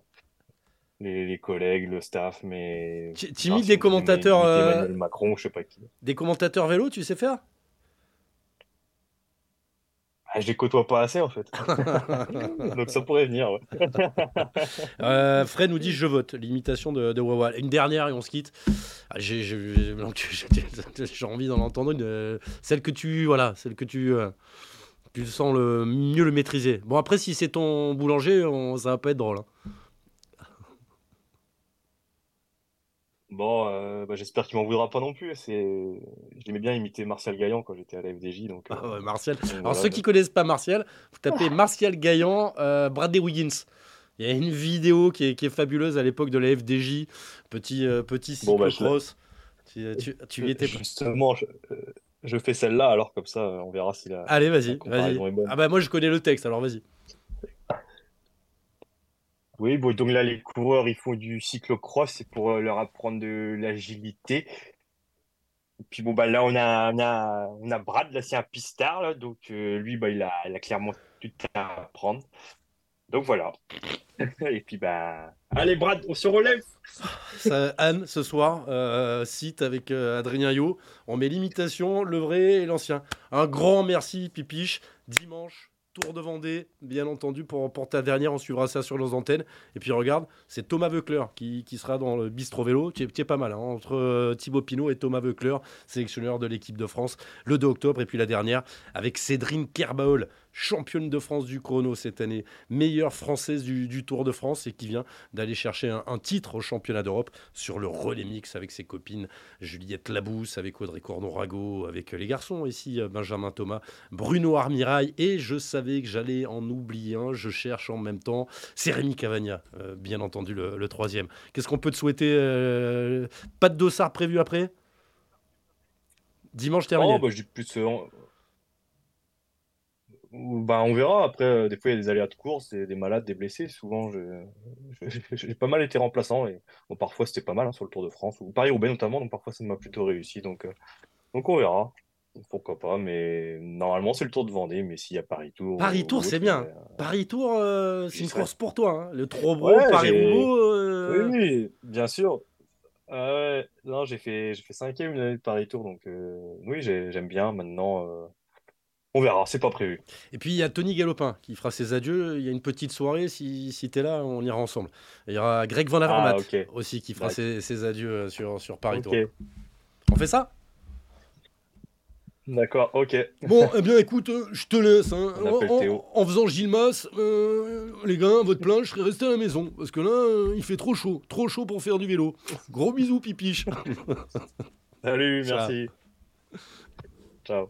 les, les collègues, le staff, mais... Tu- tu Ah, imites si des commentateurs, euh, Emmanuel Macron, je sais pas qui. Des commentateurs vélo, tu sais faire? Ah, je les côtoie pas assez en fait. Donc ça pourrait venir. euh, Fred nous dit je vote l'imitation de, de Wawa. Une dernière et on se quitte. Ah, j'ai envie d'en entendre une. Euh, celle que tu voilà, celle que tu euh, tu sens le mieux le maîtriser. Bon après si c'est ton boulanger, on, ça va pas être drôle. Hein. Bon, euh, bah, j'espère qu'il m'en voudra pas non plus. C'est, j'aimais bien imiter Martial Gaillan quand j'étais à la FDJ. Donc, ah ouais, Martial. Alors ceux qui connaissent pas Martial, vous tapez Martial Gaillan, euh, Bradley Wiggins. Il y a une vidéo qui est, qui est fabuleuse à l'époque de la FDJ, petit euh, petit cyclocross. Bah, tu, tu, y étais Justement, je, je fais celle-là, alors comme ça, on verra si la. Allez, vas-y, vas-y. Ah bah moi je connais le texte, alors vas-y. Oui, bon, donc là, les coureurs, ils font du cyclocross, c'est pour euh, leur apprendre de l'agilité. Et puis bon, bah là, on a, on a, on a Brad, là, c'est un pistard, donc euh, lui, bah, il a, il a clairement tout à apprendre. Donc voilà. Et puis bah, allez Brad, on se relève. Anne, ce soir, euh, site avec Adrien Yo. On met l'imitation, le vrai et l'ancien. Un grand merci, Pipiche. Dimanche, Tour de Vendée, bien entendu, pour, pour ta dernière. On suivra ça sur nos antennes. Et puis regarde, c'est Thomas Veucler qui, sera dans le bistro vélo, qui est, pas mal, hein, entre euh, Thibaut Pinot et Thomas Veucler, sélectionneur de l'équipe de France, le 2 octobre. Et puis la dernière, avec Cédrine Kerbaol, championne de France du chrono cette année, meilleure française du, Tour de France et qui vient d'aller chercher un, titre au championnat d'Europe sur le relais mix avec ses copines Juliette Labousse, avec Audrey Cordon-Rago, avec les garçons ici, euh, Benjamin Thomas, Bruno Armirail et je savais que j'allais en oublier un, je cherche en même temps, c'est Rémi Cavagna, euh, bien entendu le, troisième. Qu'est-ce qu'on peut te souhaiter euh, Pas de dossard prévu après? Dimanche. Oh, bah, je plus, bah, on verra. Après, euh, des fois, il y a des aléas de course, des, des malades, des blessés. Souvent, j'ai pas mal été remplaçant. Et bon, parfois, c'était pas mal hein, sur le Tour de France, ou Paris-Roubaix notamment. Donc, parfois, ça m'a plutôt réussi. Donc, euh, donc, on verra. Pourquoi pas. Mais normalement, c'est le Tour de Vendée. Mais s'il y a Paris-Tour. Paris-Tour, c'est bien. Euh, Paris-Tour, c'est une course pour toi. Hein. Le Trobro, Paris-Roubaix. Oui, oui, bien sûr. non, j'ai fait, j'ai fait cinquième une année de Paris-Tour. Donc, oui, j'aime bien. Maintenant. On verra, c'est pas prévu. Et puis il y a Tony Galopin qui fera ses adieux. Il y a une petite soirée, si, si tu es là, on ira ensemble. il y aura Greg Van Avermaet ah, aussi qui fera ses, adieux euh, sur, sur Paris Tour. On fait ça? D'accord, ok. Bon, eh bien écoute, euh, je te laisse. Hein. En, faisant Gilles Mas, euh, les gars, votre plein, je serais resté à la maison. Parce que là, il fait trop chaud. Trop chaud pour faire du vélo. Gros bisous, pipiche. Salut, merci. Ciao.